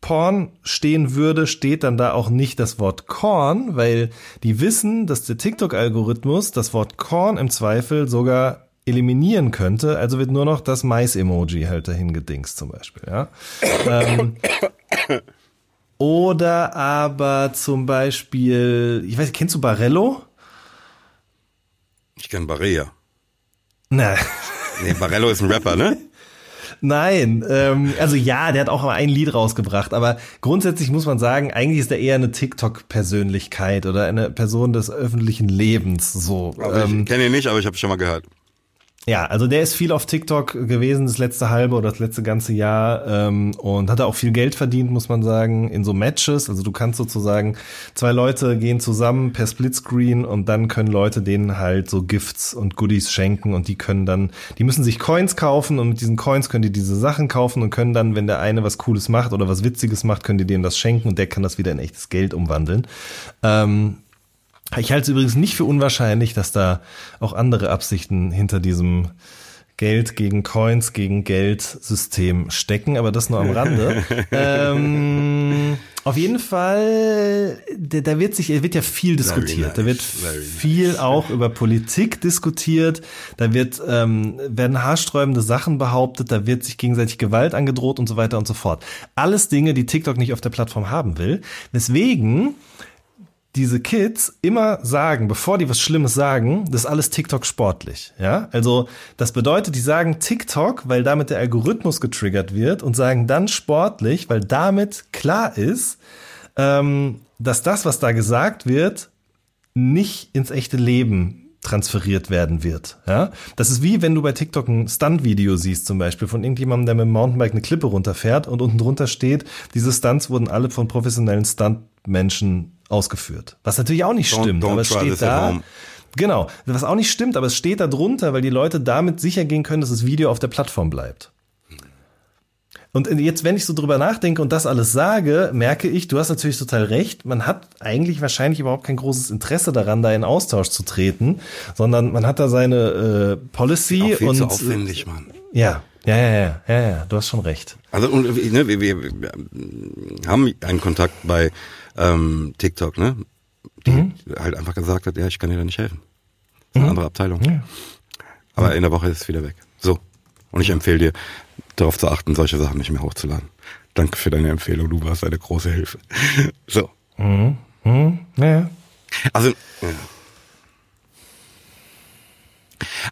Porn stehen würde, steht dann da auch nicht das Wort Korn, weil die wissen, dass der TikTok-Algorithmus das Wort Korn im Zweifel sogar eliminieren könnte. Also wird nur noch das Mais-Emoji halt dahin gedingst zum Beispiel. Ja? ähm, oder aber zum Beispiel, ich weiß, kennst du Barello? Ich kenne Barrea. Na. Nee, Barello ist ein Rapper, ne? [laughs] Nein, ähm, also ja, der hat auch ein Lied rausgebracht, aber grundsätzlich muss man sagen, eigentlich ist er eher eine TikTok-Persönlichkeit oder eine Person des öffentlichen Lebens. So. Ähm, ich kenne ihn nicht, aber ich habe schon mal gehört. Ja, also der ist viel auf TikTok gewesen, das letzte halbe oder das letzte ganze Jahr ähm, und hat auch viel Geld verdient, muss man sagen, in so Matches. Also du kannst sozusagen, zwei Leute gehen zusammen per Splitscreen und dann können Leute denen halt so Gifts und Goodies schenken und die können dann, die müssen sich Coins kaufen und mit diesen Coins können die diese Sachen kaufen und können dann, wenn der eine was Cooles macht oder was Witziges macht, können die dem das schenken und der kann das wieder in echtes Geld umwandeln. Ähm, ich halte es übrigens nicht für unwahrscheinlich, dass da auch andere Absichten hinter diesem Geld gegen Coins gegen Geld System stecken, aber das nur am Rande. [laughs] ähm, auf jeden Fall, da, wird sich, wird ja viel diskutiert. Da wird viel auch über Politik diskutiert. Da wird ähm, werden haarsträubende Sachen behauptet. Da wird sich gegenseitig Gewalt angedroht und so weiter und so fort. Alles Dinge, die TikTok nicht auf der Plattform haben will. Weswegen diese Kids immer sagen, bevor die was Schlimmes sagen, das ist alles TikTok sportlich. Ja, also das bedeutet, die sagen TikTok, weil damit der Algorithmus getriggert wird und sagen dann sportlich, weil damit klar ist, ähm, dass das, was da gesagt wird, nicht ins echte Leben transferiert werden wird. Ja, das ist wie wenn du bei TikTok ein Stunt-Video siehst, zum Beispiel von irgendjemandem, der mit dem Mountainbike eine Klippe runterfährt und unten drunter steht, diese Stunts wurden alle von professionellen Stunt-Menschen ausgeführt. Was natürlich auch nicht Don't- stimmt, don't aber es steht da. Genau, was auch nicht stimmt, aber es steht da drunter, weil die Leute damit sicher gehen können, dass das Video auf der Plattform bleibt. Und jetzt, wenn ich so drüber nachdenke und das alles sage, merke ich, du hast natürlich total recht, man hat eigentlich wahrscheinlich überhaupt kein großes Interesse daran, da in Austausch zu treten, sondern man hat da seine äh, Policy Auch viel und zu aufwendig, Mann. ja, ja, ja, ja, ja, ja, du hast schon recht. Also und, ne, wir, wir, wir haben einen Kontakt bei ähm, TikTok, ne? Die Mhm. halt einfach gesagt hat, ja, ich kann dir da nicht helfen. Das ist eine andere Abteilung. Aber in der Woche ist es wieder weg. So. Und ich empfehle dir, darauf zu achten, solche Sachen nicht mehr hochzuladen. Danke für deine Empfehlung, du warst eine große Hilfe. [laughs] So. Ja, ja. Also ja.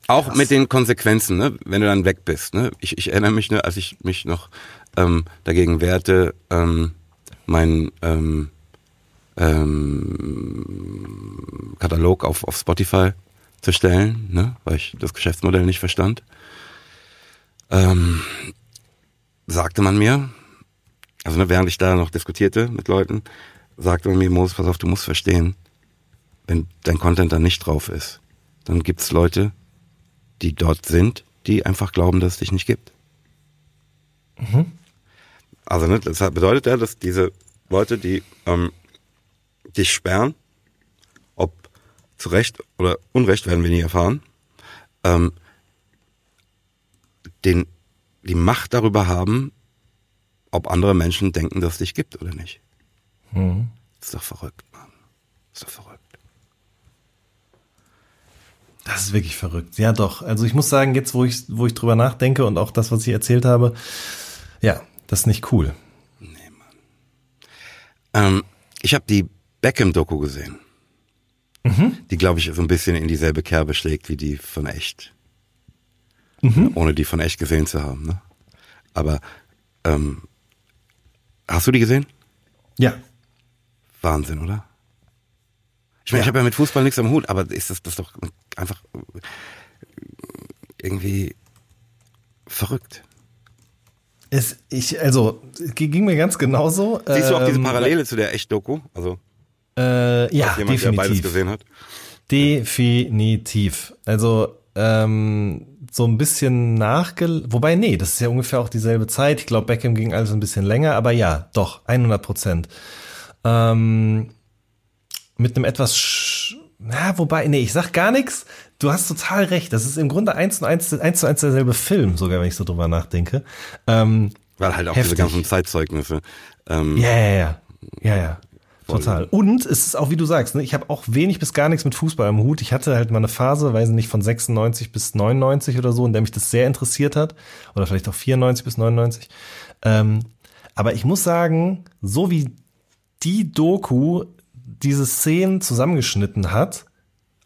auch mit den Konsequenzen, ne, wenn du dann weg bist. Ne? Ich, ich erinnere mich, ne, als ich mich noch ähm, dagegen wehrte, ähm, meinen ähm, ähm, Katalog auf, auf Spotify zu stellen, ne, weil ich das Geschäftsmodell nicht verstand. Ähm, sagte man mir, also ne, während ich da noch diskutierte mit Leuten, sagte man mir, Moses, pass auf, du musst verstehen, wenn dein Content dann nicht drauf ist, dann gibt's Leute, die dort sind, die einfach glauben, dass es dich nicht gibt. Also ne, das bedeutet ja, dass diese Leute, die ähm, dich sperren, ob zu Recht oder Unrecht werden wir nie erfahren, ähm, den, die Macht darüber haben, ob andere Menschen denken, dass es dich gibt oder nicht. Das ist doch verrückt, Mann. Ist doch verrückt. Das ist wirklich verrückt. Ja, doch. Also ich muss sagen, jetzt, wo ich, wo ich drüber nachdenke und auch das, was ich erzählt habe, ja, das ist nicht cool. Ähm, ich habe die Beckham-Doku gesehen. Die, glaube ich, so ein bisschen in dieselbe Kerbe schlägt wie die von echt. Ohne die von echt gesehen zu haben. Ne? Aber ähm, hast du die gesehen? Ja. Wahnsinn, oder? Ich meine, Ja. ich habe ja mit Fußball nichts am Hut, aber ist das, das doch einfach irgendwie verrückt. Es, ich, also, ging mir ganz genauso. Siehst du auch diese Ähm, Parallele zu der Echt-Doku? Also, Äh, ja, als jemand, der beides definitiv. gesehen hat. Definitiv. Also ähm, so ein bisschen nachgel... Wobei, nee, das ist ja ungefähr auch dieselbe Zeit. Ich glaube, Beckham ging alles ein bisschen länger, aber ja, doch, 100 Prozent. Ähm, mit einem etwas... Na, wobei, nee, ich sag gar nichts. Du hast total recht. Das ist im Grunde eins zu eins, eins zu eins derselbe Film, sogar wenn ich so drüber nachdenke. Ähm, Weil halt auch Heftig. diese ganzen Zeitzeugnisse. Ähm, ja, ja, ja. Ja, ja. Total. Und es ist auch, wie du sagst, ne, ich habe auch wenig bis gar nichts mit Fußball am Hut. Ich hatte halt mal eine Phase, weiß nicht, von 96 bis 99 oder so, in der mich das sehr interessiert hat. Oder vielleicht auch 94 bis 99. Ähm, aber ich muss sagen, so wie die Doku diese Szenen zusammengeschnitten hat,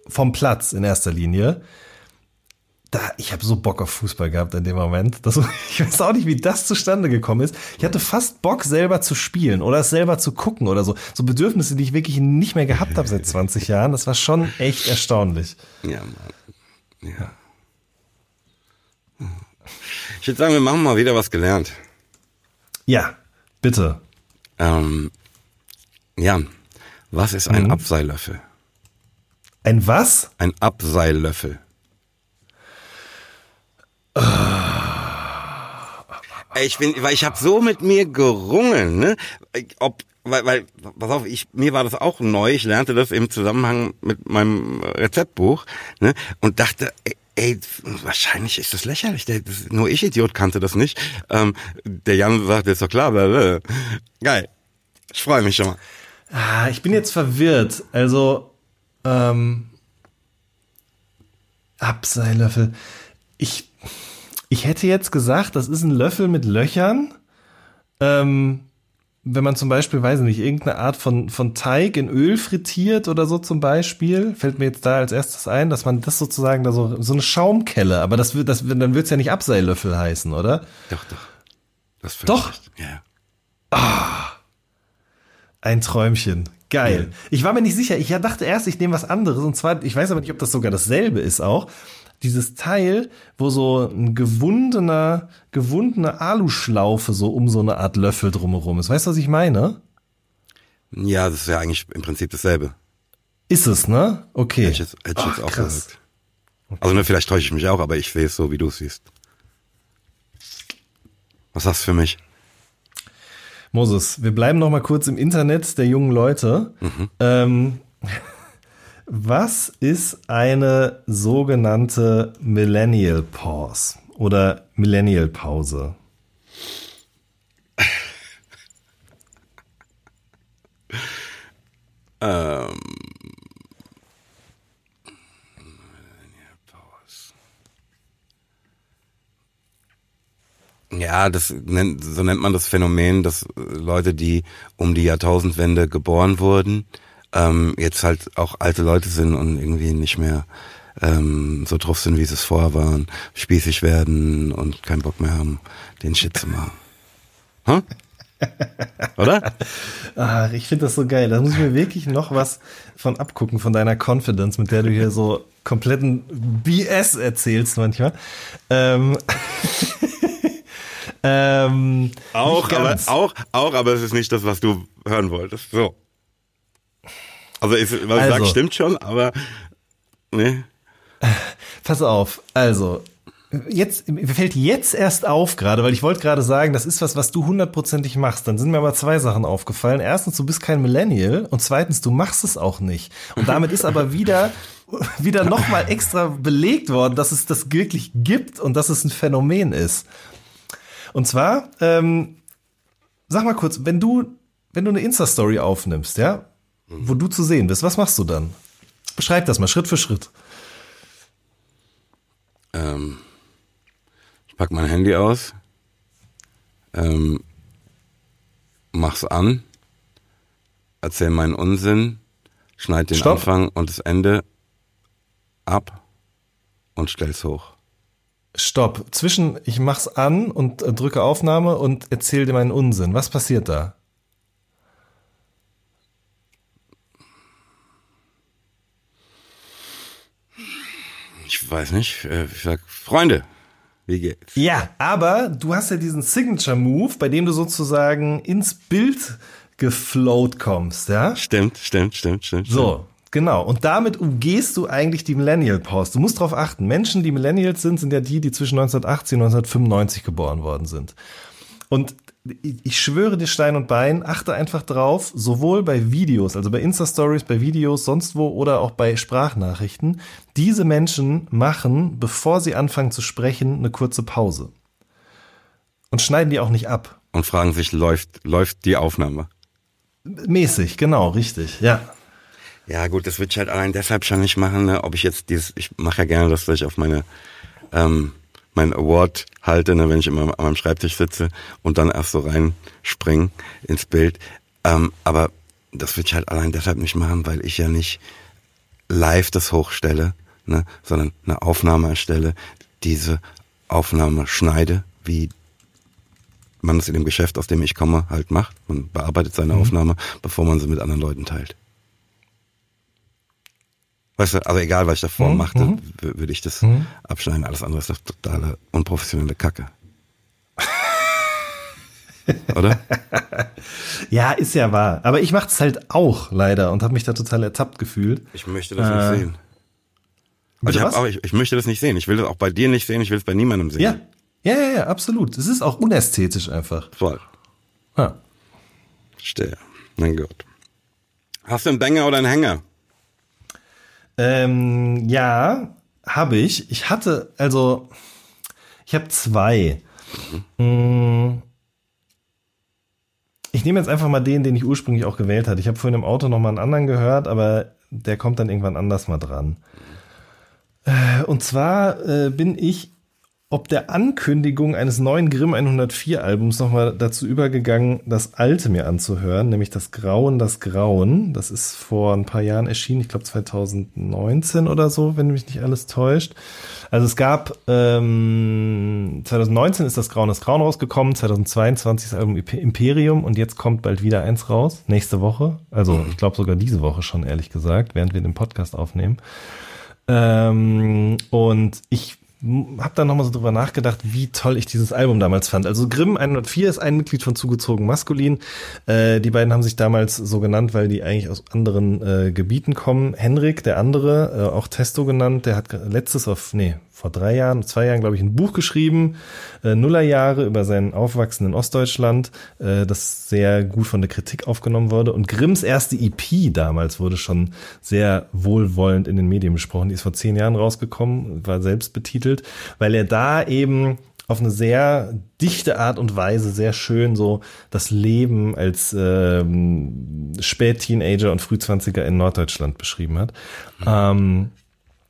vom Platz in erster Linie, da, ich habe so Bock auf Fußball gehabt in dem Moment. Das, [laughs] ich weiß auch nicht, wie das zustande gekommen ist. Ich hatte fast Bock, selber zu spielen oder es selber zu gucken oder so. So Bedürfnisse, die ich wirklich nicht mehr gehabt habe seit 20 [laughs] Jahren. Das war schon echt erstaunlich. Ja, Mann. Ja. Ich würde sagen, wir machen mal wieder was gelernt. Ja, bitte. Ähm, Jan, was ist ein Mhm. Abseillöffel? Ein was? Ein Abseillöffel. Ich bin, weil ich habe so mit mir gerungen, ne? Ob, weil, weil, pass auf, ich, mir war das auch neu. Ich lernte das im Zusammenhang mit meinem Rezeptbuch, ne? Und dachte, ey, ey wahrscheinlich ist das lächerlich. Der, das, nur ich Idiot kannte das nicht. Ähm, der Jan sagt, ist doch klar. Blablabla. Geil. Ich freue mich schon mal. Ah, ich bin jetzt verwirrt. Also, ähm, Abseillöffel. Ich, ich hätte jetzt gesagt, das ist ein Löffel mit Löchern. Ähm, wenn man zum Beispiel, weiß ich nicht, irgendeine Art von, von Teig in Öl frittiert oder so zum Beispiel, fällt mir jetzt da als erstes ein, dass man das sozusagen da so, so eine Schaumkelle, aber das wird, das, dann wird's ja nicht Abseillöffel heißen, oder? Doch, doch. Das Doch? Ja. Ein Träumchen. Geil. Ich war mir nicht sicher. Ich dachte erst, ich nehme was anderes. Und zwar, ich weiß aber nicht, ob das sogar dasselbe ist auch. Dieses Teil, wo so ein gewundener, gewundene Aluschlaufe so um so eine Art Löffel drumherum ist. Weißt du, was ich meine? Ja, das ist ja eigentlich im Prinzip dasselbe. Ist es, ne? Okay. Hätte ich jetzt, hätte ich jetzt auch krass. gesagt. Also ne, vielleicht täusche ich mich auch, aber ich sehe es so, wie du es siehst. Was hast du für mich? Moses, wir bleiben noch mal kurz im Internet der jungen Leute. Ähm, was ist eine sogenannte Millennial Pause oder Millennial Pause? [laughs] Ähm, Ja, das nennt, so nennt man das Phänomen, dass Leute, die um die Jahrtausendwende geboren wurden, ähm, jetzt halt auch alte Leute sind und irgendwie nicht mehr ähm, so drauf sind, wie sie es vorher waren, spießig werden und keinen Bock mehr haben, den Shit zu machen. Hm? [laughs] Oder? Ach, ich finde das so geil. Da muss ich mir wirklich noch was von abgucken, von deiner Confidence, mit der du hier so kompletten BS erzählst manchmal. Ähm, [laughs] ähm, Auch, aber auch, auch, aber es ist nicht das, was du hören wolltest. So. Also, ich, was ich Also. sag, stimmt schon, aber ne. [laughs] Pass auf, also, jetzt, mir fällt jetzt erst auf gerade, weil ich wollte gerade sagen, das ist was, was du hundertprozentig machst. Dann sind mir aber zwei Sachen aufgefallen. Erstens, du bist kein Millennial und zweitens, du machst es auch nicht. Und damit ist aber wieder, [laughs] wieder nochmal extra belegt worden, dass es das wirklich gibt und dass es ein Phänomen ist. Und zwar, ähm, sag mal kurz, wenn du, wenn du eine Insta-Story aufnimmst, ja, wo du zu sehen bist, was machst du dann? Beschreib das mal Schritt für Schritt. Ähm, ich pack mein Handy aus, ähm, mach's an, erzähl meinen Unsinn, schneid den Stopp. Anfang und das Ende ab und stell's hoch. Stopp. Zwischen ich mach's an und äh, drücke Aufnahme und erzähl dir meinen Unsinn. Was passiert da? Ich weiß nicht, äh, ich sag, Freunde, wie geht's? Ja, aber du hast ja diesen Signature Move, bei dem du sozusagen ins Bild geflowt kommst, ja? Stimmt, stimmt, stimmt, stimmt. So, genau. Und damit umgehst du eigentlich die Millennial Pause. Du musst darauf achten. Menschen, die Millennials sind, sind ja die, die zwischen 1980 und 1995 geboren worden sind. Und ich schwöre dir Stein und Bein, achte einfach drauf, sowohl bei Videos, also bei Insta-Stories, bei Videos, sonst wo oder auch bei Sprachnachrichten. Diese Menschen machen, bevor sie anfangen zu sprechen, eine kurze Pause. Und schneiden die auch nicht ab. Und fragen sich, läuft, läuft die Aufnahme? Mäßig, genau, richtig, ja. Ja, gut, das würde ich halt allein deshalb schon nicht machen, ne? ob ich jetzt dieses, ich mache ja gerne das, dass ich auf meine, ähm, mein Award halte, ne, wenn ich immer an meinem Schreibtisch sitze und dann erst so reinspringen ins Bild. Ähm, aber das würde ich halt allein deshalb nicht machen, weil ich ja nicht live das hochstelle, ne, sondern eine Aufnahme erstelle, diese Aufnahme schneide, wie man es in dem Geschäft, aus dem ich komme, halt macht. Man bearbeitet seine Aufnahme, bevor man sie mit anderen Leuten teilt. Weißt du, also egal, was ich davor Mhm, machte, mhm. würde ich das abschneiden. Alles andere ist doch totale unprofessionelle Kacke. [laughs] Oder? Ja, ist ja wahr. Aber ich mache es halt auch leider und habe mich da total ertappt gefühlt. Ich möchte das Äh, nicht sehen. Also ich, hab auch, ich, ich möchte das nicht sehen. Ich will das auch bei dir nicht sehen. Ich will es bei niemandem sehen. Ja. Ja, ja, ja, absolut. Es ist auch unästhetisch einfach. Voll. Ja. Verstehe. Na gut. Hast du einen Banger oder einen Hänger? Ähm, ja, habe ich. Ich hatte, also, ich habe zwei. Mm. Ich nehme jetzt einfach mal den, den ich ursprünglich auch gewählt hatte. Ich habe vorhin im Auto noch mal einen anderen gehört, aber der kommt dann irgendwann anders mal dran. Äh, Und zwar äh, bin ich ob der Ankündigung eines neuen Grimm 104 Albums nochmal dazu übergegangen, das alte mir anzuhören, nämlich das Grauen, das Grauen. Das ist vor ein paar Jahren erschienen, ich glaube 2019 oder so, wenn mich nicht alles täuscht. Also es gab, ähm, 2019 ist das Grauen, das Grauen rausgekommen, 2022 das Album Imp- Imperium und jetzt kommt bald wieder eins raus, nächste Woche. Also ich glaube sogar diese Woche schon, ehrlich gesagt, während wir den Podcast aufnehmen. Ähm, und ich habe dann nochmal so drüber nachgedacht, wie toll ich dieses Album damals fand. Also Grimm 104 ist ein Mitglied von Zugezogen Maskulin. Äh, die beiden haben sich damals so genannt, weil die eigentlich aus anderen äh, Gebieten kommen. Henrik, der andere, äh, auch Testo genannt, der hat letztes auf, nee, vor drei Jahren, zwei Jahren, glaube ich, ein Buch geschrieben, äh, Nullerjahre über sein Aufwachsen in Ostdeutschland, äh, das sehr gut von der Kritik aufgenommen wurde. Und Grimms erste EP damals wurde schon sehr wohlwollend in den Medien besprochen. Die ist vor zehn Jahren rausgekommen, war selbst betitelt, weil er da eben auf eine sehr dichte Art und Weise sehr schön so das Leben als ähm, Spätteenager und Frühzwanziger in Norddeutschland beschrieben hat. Mhm. Ähm,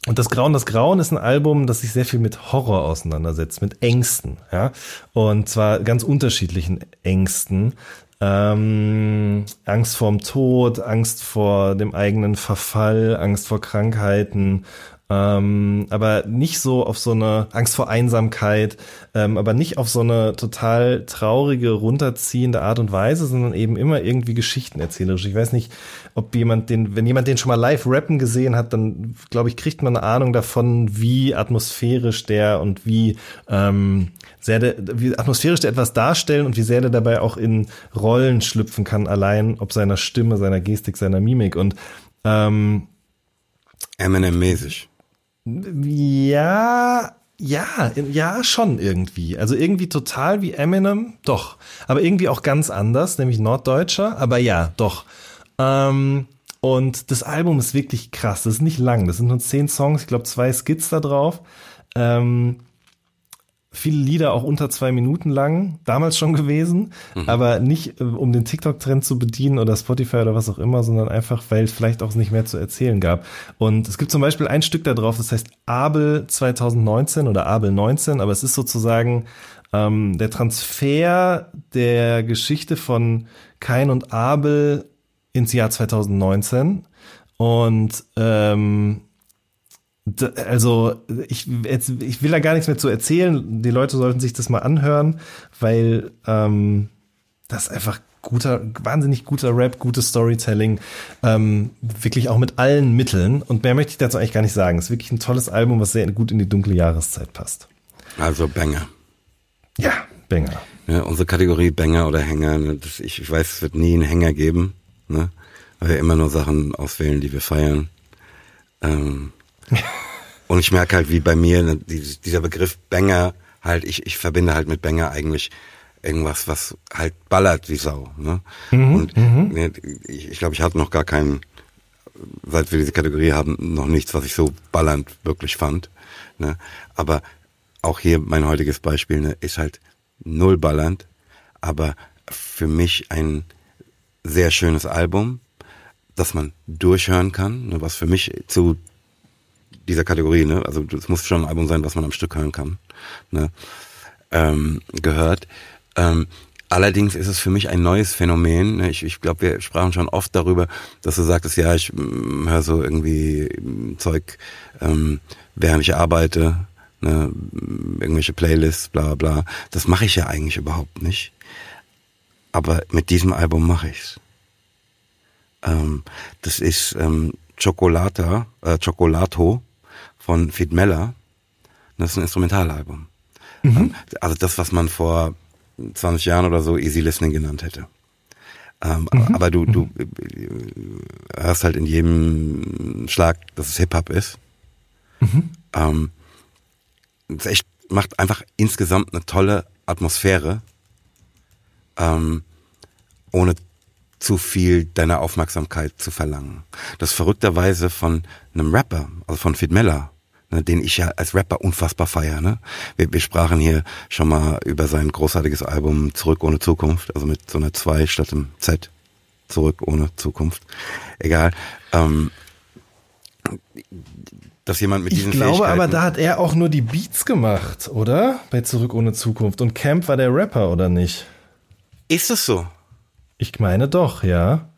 und das Grauen, das Grauen ist ein Album, das sich sehr viel mit Horror auseinandersetzt, mit Ängsten, ja. Und zwar ganz unterschiedlichen Ängsten. Ähm, Angst vorm Tod, Angst vor dem eigenen Verfall, Angst vor Krankheiten, ähm, aber nicht so auf so eine Angst vor Einsamkeit, ähm, aber nicht auf so eine total traurige, runterziehende Art und Weise, sondern eben immer irgendwie Geschichten erzählerisch. Ich weiß nicht, ob jemand den, wenn jemand den schon mal live rappen gesehen hat, dann glaube ich, kriegt man eine Ahnung davon, wie atmosphärisch der und wie ähm, sehr der, wie atmosphärisch der etwas darstellen und wie sehr der dabei auch in Rollen schlüpfen kann, allein ob seiner Stimme, seiner Gestik, seiner Mimik und ähm, Eminem-mäßig. Ja, ja, ja, schon irgendwie. Also irgendwie total wie Eminem, doch. Aber irgendwie auch ganz anders, nämlich Norddeutscher, aber ja, doch. Ähm, und das Album ist wirklich krass. Das ist nicht lang. Das sind nur zehn Songs, ich glaube zwei Skits da drauf. Ähm, viele Lieder auch unter zwei Minuten lang, damals schon gewesen, mhm. aber nicht äh, um den TikTok-Trend zu bedienen oder Spotify oder was auch immer, sondern einfach, weil es vielleicht auch nicht mehr zu erzählen gab. Und es gibt zum Beispiel ein Stück da drauf, das heißt Abel 2019 oder Abel 19, aber es ist sozusagen ähm, der Transfer der Geschichte von Kain und Abel ins Jahr 2019. Und ähm, also ich, jetzt, ich will da gar nichts mehr zu erzählen. Die Leute sollten sich das mal anhören, weil ähm, das einfach guter, wahnsinnig guter Rap, gutes Storytelling, ähm, wirklich auch mit allen Mitteln. Und mehr möchte ich dazu eigentlich gar nicht sagen. Es ist wirklich ein tolles Album, was sehr gut in die dunkle Jahreszeit passt. Also Banger. Ja, Banger. Ja, unsere Kategorie Banger oder Hänger, ne, das, ich, ich weiß, es wird nie einen Hänger geben, ne? weil wir immer nur Sachen auswählen, die wir feiern. Ähm, [laughs] und ich merke halt, wie bei mir ne, dieser Begriff Banger halt, ich, ich verbinde halt mit Banger eigentlich irgendwas, was halt ballert wie Sau. Ne? Mhm, und mhm. ne, ich, ich glaube, ich hatte noch gar keinen, seit wir diese Kategorie haben, noch nichts, was ich so ballernd wirklich fand. Ne? Aber auch hier mein heutiges Beispiel ne, ist halt null ballernd, aber für mich ein sehr schönes Album, das man durchhören kann, ne, was für mich zu dieser Kategorie, ne? Also es muss schon ein Album sein, was man am Stück hören kann, ne? Ähm, gehört. Ähm, allerdings ist es für mich ein neues Phänomen. Ne? Ich, ich glaube, wir sprachen schon oft darüber, dass du sagtest, ja, ich mm, höre so irgendwie mm, Zeug, ähm, während ich arbeite, ne? irgendwelche Playlists, bla bla. Das mache ich ja eigentlich überhaupt nicht. Aber mit diesem Album mache ich's. Ähm, das ist ähm, Chocolata, äh, Chocolato von Fit Meller. Das ist ein Instrumentalalbum. Mhm. Ähm, also das, was man vor 20 Jahren oder so Easy Listening genannt hätte. Ähm, mhm. Aber du, du äh, hörst halt in jedem Schlag, dass es Hip-Hop ist. Mhm. Ähm, es echt, macht einfach insgesamt eine tolle Atmosphäre, ähm, ohne zu viel deiner Aufmerksamkeit zu verlangen. Das verrückterweise von einem Rapper, also von Fit Miller, ne, den ich ja als Rapper unfassbar feiere. Ne? Wir, wir sprachen hier schon mal über sein großartiges Album Zurück ohne Zukunft, also mit so einer 2 statt dem Z. Zurück ohne Zukunft. Egal. Ähm, dass jemand mit diesen Ich glaube aber, da hat er auch nur die Beats gemacht, oder? Bei Zurück ohne Zukunft. Und Camp war der Rapper, oder nicht? Ist es so? Ich meine doch, ja.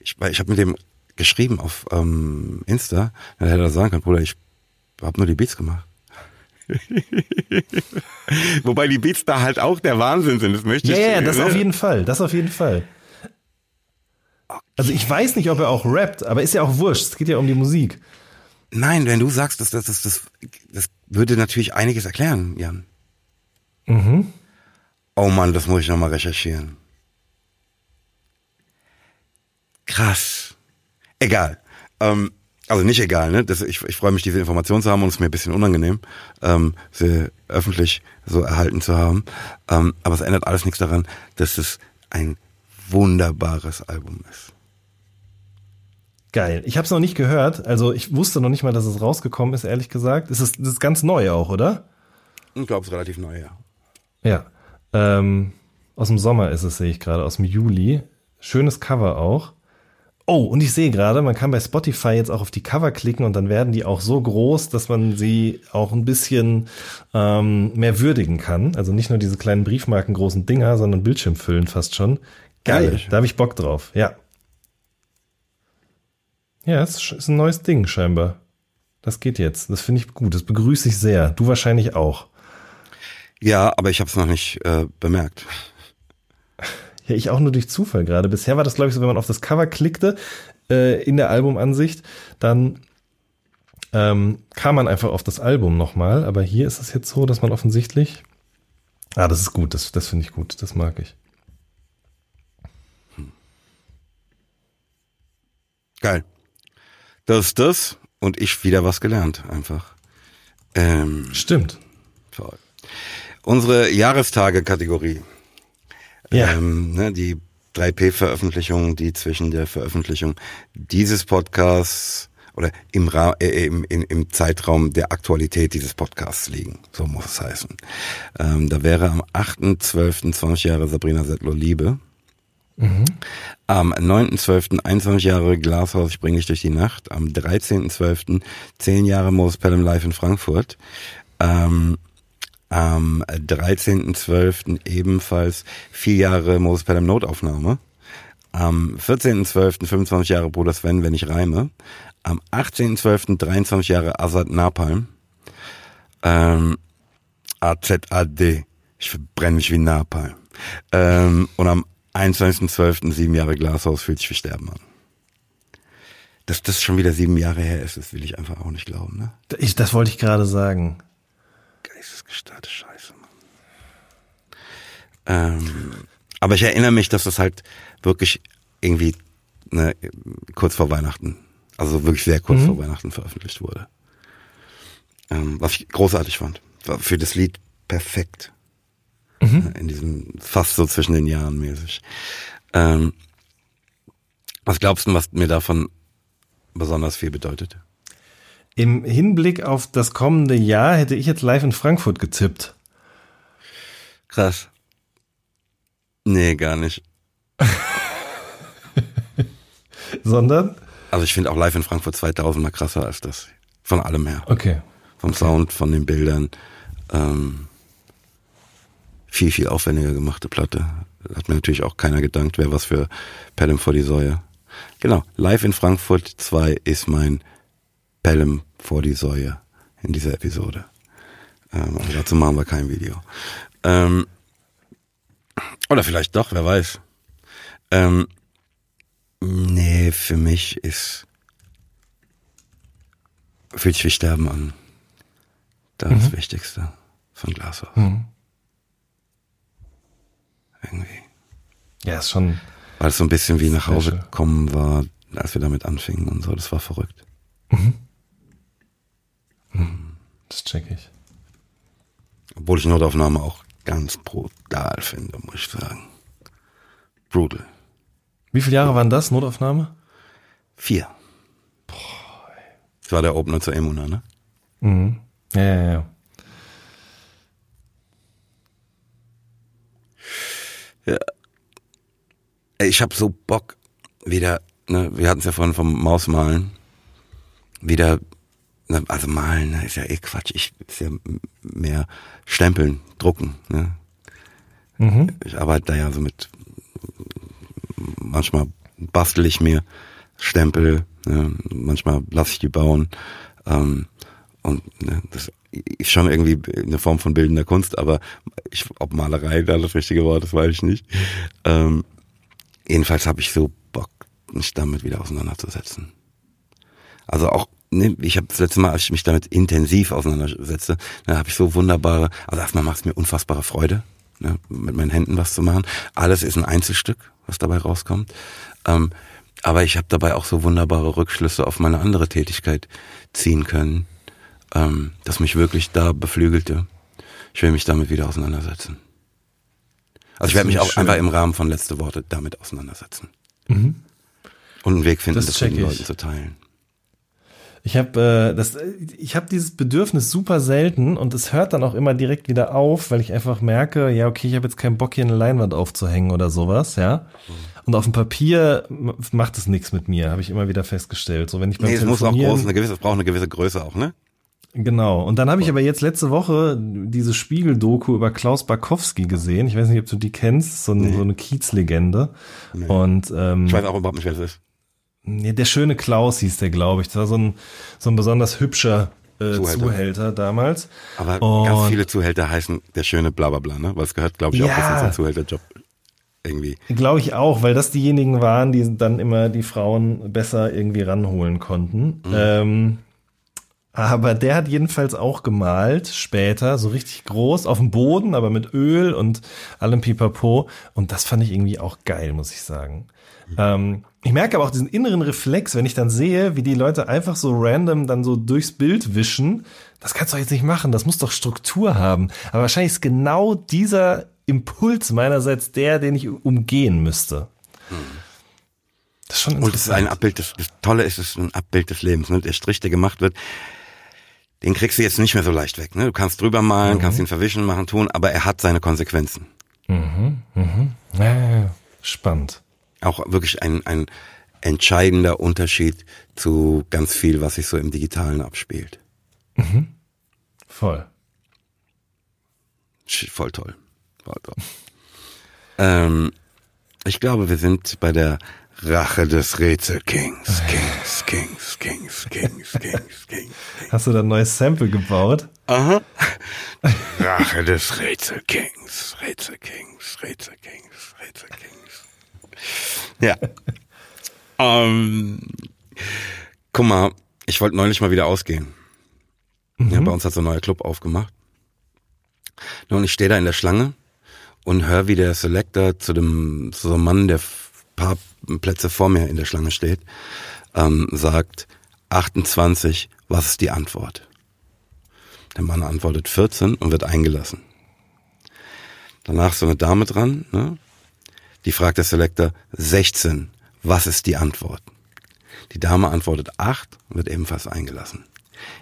Ich, ich habe mit dem geschrieben auf ähm, Insta, dann hätte er sagen können, Bruder, ich habe nur die Beats gemacht. [laughs] Wobei die Beats da halt auch der Wahnsinn sind, das möchte ich. Ja, ja, das ne? auf jeden Fall, das auf jeden Fall. Okay. Also ich weiß nicht, ob er auch rappt, aber ist ja auch wurscht, es geht ja um die Musik. Nein, wenn du sagst, dass das, das, das, das würde natürlich einiges erklären, Jan. Mhm. Oh Mann, das muss ich nochmal recherchieren. Krass. Egal. Ähm, also nicht egal, ne? Das, ich, ich freue mich, diese Information zu haben und es ist mir ein bisschen unangenehm, ähm, sie öffentlich so erhalten zu haben. Ähm, aber es ändert alles nichts daran, dass es ein wunderbares Album ist. Geil. Ich habe es noch nicht gehört. Also ich wusste noch nicht mal, dass es rausgekommen ist, ehrlich gesagt. Es ist, das ist ganz neu auch, oder? Ich glaube, es ist relativ neu, ja. Ja. Ähm, aus dem Sommer ist es, sehe ich gerade, aus dem Juli. Schönes Cover auch. Oh, und ich sehe gerade, man kann bei Spotify jetzt auch auf die Cover klicken und dann werden die auch so groß, dass man sie auch ein bisschen ähm, mehr würdigen kann. Also nicht nur diese kleinen Briefmarken großen Dinger, sondern Bildschirmfüllen fast schon. Geil, Ehrlich? da habe ich Bock drauf. Ja. Ja, es ist ein neues Ding scheinbar. Das geht jetzt. Das finde ich gut. Das begrüße ich sehr. Du wahrscheinlich auch. Ja, aber ich habe es noch nicht äh, bemerkt. [laughs] Ja, ich auch nur durch Zufall gerade. Bisher war das, glaube ich, so, wenn man auf das Cover klickte äh, in der Albumansicht, dann ähm, kam man einfach auf das Album nochmal. Aber hier ist es jetzt so, dass man offensichtlich. Ah, das ist gut. Das, das finde ich gut. Das mag ich. Geil. Das ist das und ich wieder was gelernt, einfach. Ähm, Stimmt. toll. Unsere Jahrestage-Kategorie. Ja. Ähm, ne, die 3P-Veröffentlichungen, die zwischen der Veröffentlichung dieses Podcasts oder im, Ra äh, im, im, im Zeitraum der Aktualität dieses Podcasts liegen. So muss es heißen. Ähm, da wäre am 8.12. 20 Jahre Sabrina Settler Liebe. Am 9.12. 21 Jahre Glashaus, ich bring dich durch die Nacht. Am 13.12. 10 Jahre Moses Pelham live in Frankfurt. Ähm, am 13.12. ebenfalls vier Jahre Moses Pelham Notaufnahme. Am 14.12. 25 Jahre Bruder Sven, wenn ich reime. Am 18.12. 23 Jahre Azad Napalm. Ähm, AZAD. Ich verbrenne mich wie Napalm. Ähm, und am 21.12. sieben Jahre Glashaus fühlt sich wie Sterben an. Dass das schon wieder sieben Jahre her ist, das will ich einfach auch nicht glauben, ne? Ich, das wollte ich gerade sagen. Geistesgestörte Scheiße, Mann. Ähm, aber ich erinnere mich, dass das halt wirklich irgendwie ne, kurz vor Weihnachten, also wirklich sehr kurz Mhm. vor Weihnachten veröffentlicht wurde. Ähm, was ich großartig fand. War für das Lied perfekt. In diesem, fast so zwischen den Jahren mäßig. Ähm, was glaubst du, was mir davon besonders viel bedeutet? Im Hinblick auf das kommende Jahr hätte ich jetzt live in Frankfurt getippt. Krass. Nee, gar nicht. [laughs] Sondern? Also ich finde auch live in Frankfurt 2000 mal krasser als das. Von allem her. Okay. Vom Sound, von den Bildern. Ähm, viel, viel aufwendiger gemachte Platte. Hat mir natürlich auch keiner gedankt, wer was für Pelham vor die Säue. Genau, live in Frankfurt 2 ist mein Pelham vor die Säue in dieser Episode. Ähm, aber dazu machen wir kein Video. Ähm, oder vielleicht doch, wer weiß. Ähm, nee, für mich ist fühlt sich wie Sterben an. Das ist das Wichtigste von Glashaus. Irgendwie. Ja, ist schon. Weil es so ein bisschen wie nach Hause kommen war, als wir damit anfingen und so. Das war verrückt. Das check ich. Obwohl ich Notaufnahme auch ganz brutal finde, muss ich sagen. Brutal. Wie viele Jahre waren das, Notaufnahme? Vier. Das war der Opener zur Emuna, ne? Mhm. Ja, ja, ja. Ey, Ich habe so Bock, wieder, ne, wir hatten es ja vorhin vom Mausmalen, wieder, ne, also malen, ne, ist ja eh Quatsch, ich ist ja mehr Stempeln, drucken, ne. Mhm. Ich arbeite da ja so mit, manchmal bastel ich mir Stempel, ne, manchmal lasse ich die bauen, ähm, und ne, das ist schon irgendwie eine Form von bildender Kunst, aber ich, ob Malerei da das richtige Wort ist, weiß ich nicht. Ähm, jedenfalls habe ich so Bock, mich damit wieder auseinanderzusetzen. Also auch ne, ich habe das letzte Mal, als ich mich damit intensiv auseinandersetze, da habe ich so wunderbare, also erstmal macht es mir unfassbare Freude, ne, mit meinen Händen was zu machen. Alles ist ein Einzelstück, was dabei rauskommt. Ähm, aber ich habe dabei auch so wunderbare Rückschlüsse auf meine andere Tätigkeit ziehen können, ähm, das mich wirklich da beflügelte. Ich will mich damit wieder auseinandersetzen. Also ich werde mich auch schön. einfach im Rahmen von letzte Worte damit auseinandersetzen. Mhm. Und einen Weg finden, das, das mit den Leuten zu teilen. Ich habe äh, das, ich habe dieses Bedürfnis super selten und es hört dann auch immer direkt wieder auf, weil ich einfach merke, ja okay, ich habe jetzt keinen Bock hier eine Leinwand aufzuhängen oder sowas, ja. Und auf dem Papier macht es nichts mit mir, habe ich immer wieder festgestellt. So wenn ich beim nee, es muss auch groß, eine gewisse, es braucht eine gewisse Größe auch, ne? Genau. Und dann habe ich aber jetzt letzte Woche diese Spiegel-Doku über Klaus Barkowski gesehen. Ich weiß nicht, ob du die kennst, so, nee. so eine Kiezlegende. Nee. Und ähm, ich weiß auch überhaupt nicht, wer das ist. Nee, der schöne Klaus hieß der, glaube ich. Das war so ein, so ein besonders hübscher äh, Zuhälter. Zuhälter damals. Aber Und ganz viele Zuhälter heißen der schöne Blablabla, ne? Weil es gehört, glaube ich, ja. auch bisschen zum Zuhälterjob irgendwie. Glaube ich auch, weil das diejenigen waren, die dann immer die Frauen besser irgendwie ranholen konnten. Mhm. Ähm, aber der hat jedenfalls auch gemalt, später, so richtig groß, auf dem Boden, aber mit Öl und allem Pipapo. Und das fand ich irgendwie auch geil, muss ich sagen. Mhm. Ähm, ich merke aber auch diesen inneren Reflex, wenn ich dann sehe, wie die Leute einfach so random dann so durchs Bild wischen. Das kannst du doch jetzt nicht machen, das muss doch Struktur haben. Aber wahrscheinlich ist genau dieser Impuls meinerseits der, den ich umgehen müsste. Das ist schon Und es ist ein Abbild, des, das Tolle ist, es ist ein Abbild des Lebens. Ne? Der Strich, der gemacht wird, den kriegst du jetzt nicht mehr so leicht weg. Ne? Du kannst drüber malen, mhm. kannst ihn verwischen, machen, tun, aber er hat seine Konsequenzen. Mhm, mhm. Ja, spannend. Auch wirklich ein, ein entscheidender Unterschied zu ganz viel, was sich so im Digitalen abspielt. Mhm. Voll. Voll toll. Voll toll. ähm, ich glaube, wir sind bei der Rache des Rätselkings. [laughs] Kings, Kings, Kings, Kings, Kings, Kings. Hast du da ein neues Sample gebaut? Aha. [laughs] Rache des Rätselkings, Rätselkings, Rätselkings, Rätselkings. Ja. ähm, guck mal, ich wollte neulich mal wieder ausgehen. Mhm. Ja, bei uns hat so ein neuer Club aufgemacht. Und ich stehe da in der Schlange und höre, wie der Selector zu dem, zu so einem Mann, der paar Plätze vor mir in der Schlange steht, ähm, sagt 28, was ist die Antwort? Der Mann antwortet 14 und wird eingelassen. Danach ist so eine Dame dran, ne? Die fragt der Selector 16, was ist die Antwort? Die Dame antwortet 8 und wird ebenfalls eingelassen.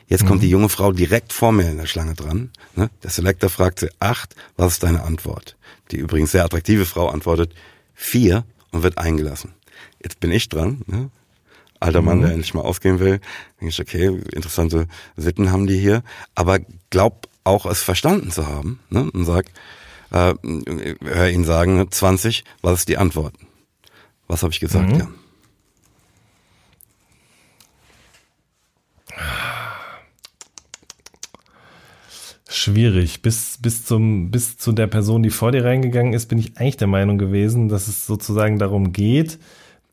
Jetzt mhm. kommt die junge Frau direkt vor mir in der Schlange dran. Ne? Der Selector fragt sie 8, was ist deine Antwort? Die übrigens sehr attraktive Frau antwortet 4 und wird eingelassen. Jetzt bin ich dran, ne? alter Mann, mhm. der endlich mal ausgehen will. Denke ich, okay, interessante Sitten haben die hier, aber glaub auch es verstanden zu haben ne? und sagt, äh, hör ihn sagen, 20, was ist die Antwort? Was habe ich gesagt, mhm. ja? Schwierig. Bis, bis, zum, bis zu der Person, die vor dir reingegangen ist, bin ich eigentlich der Meinung gewesen, dass es sozusagen darum geht,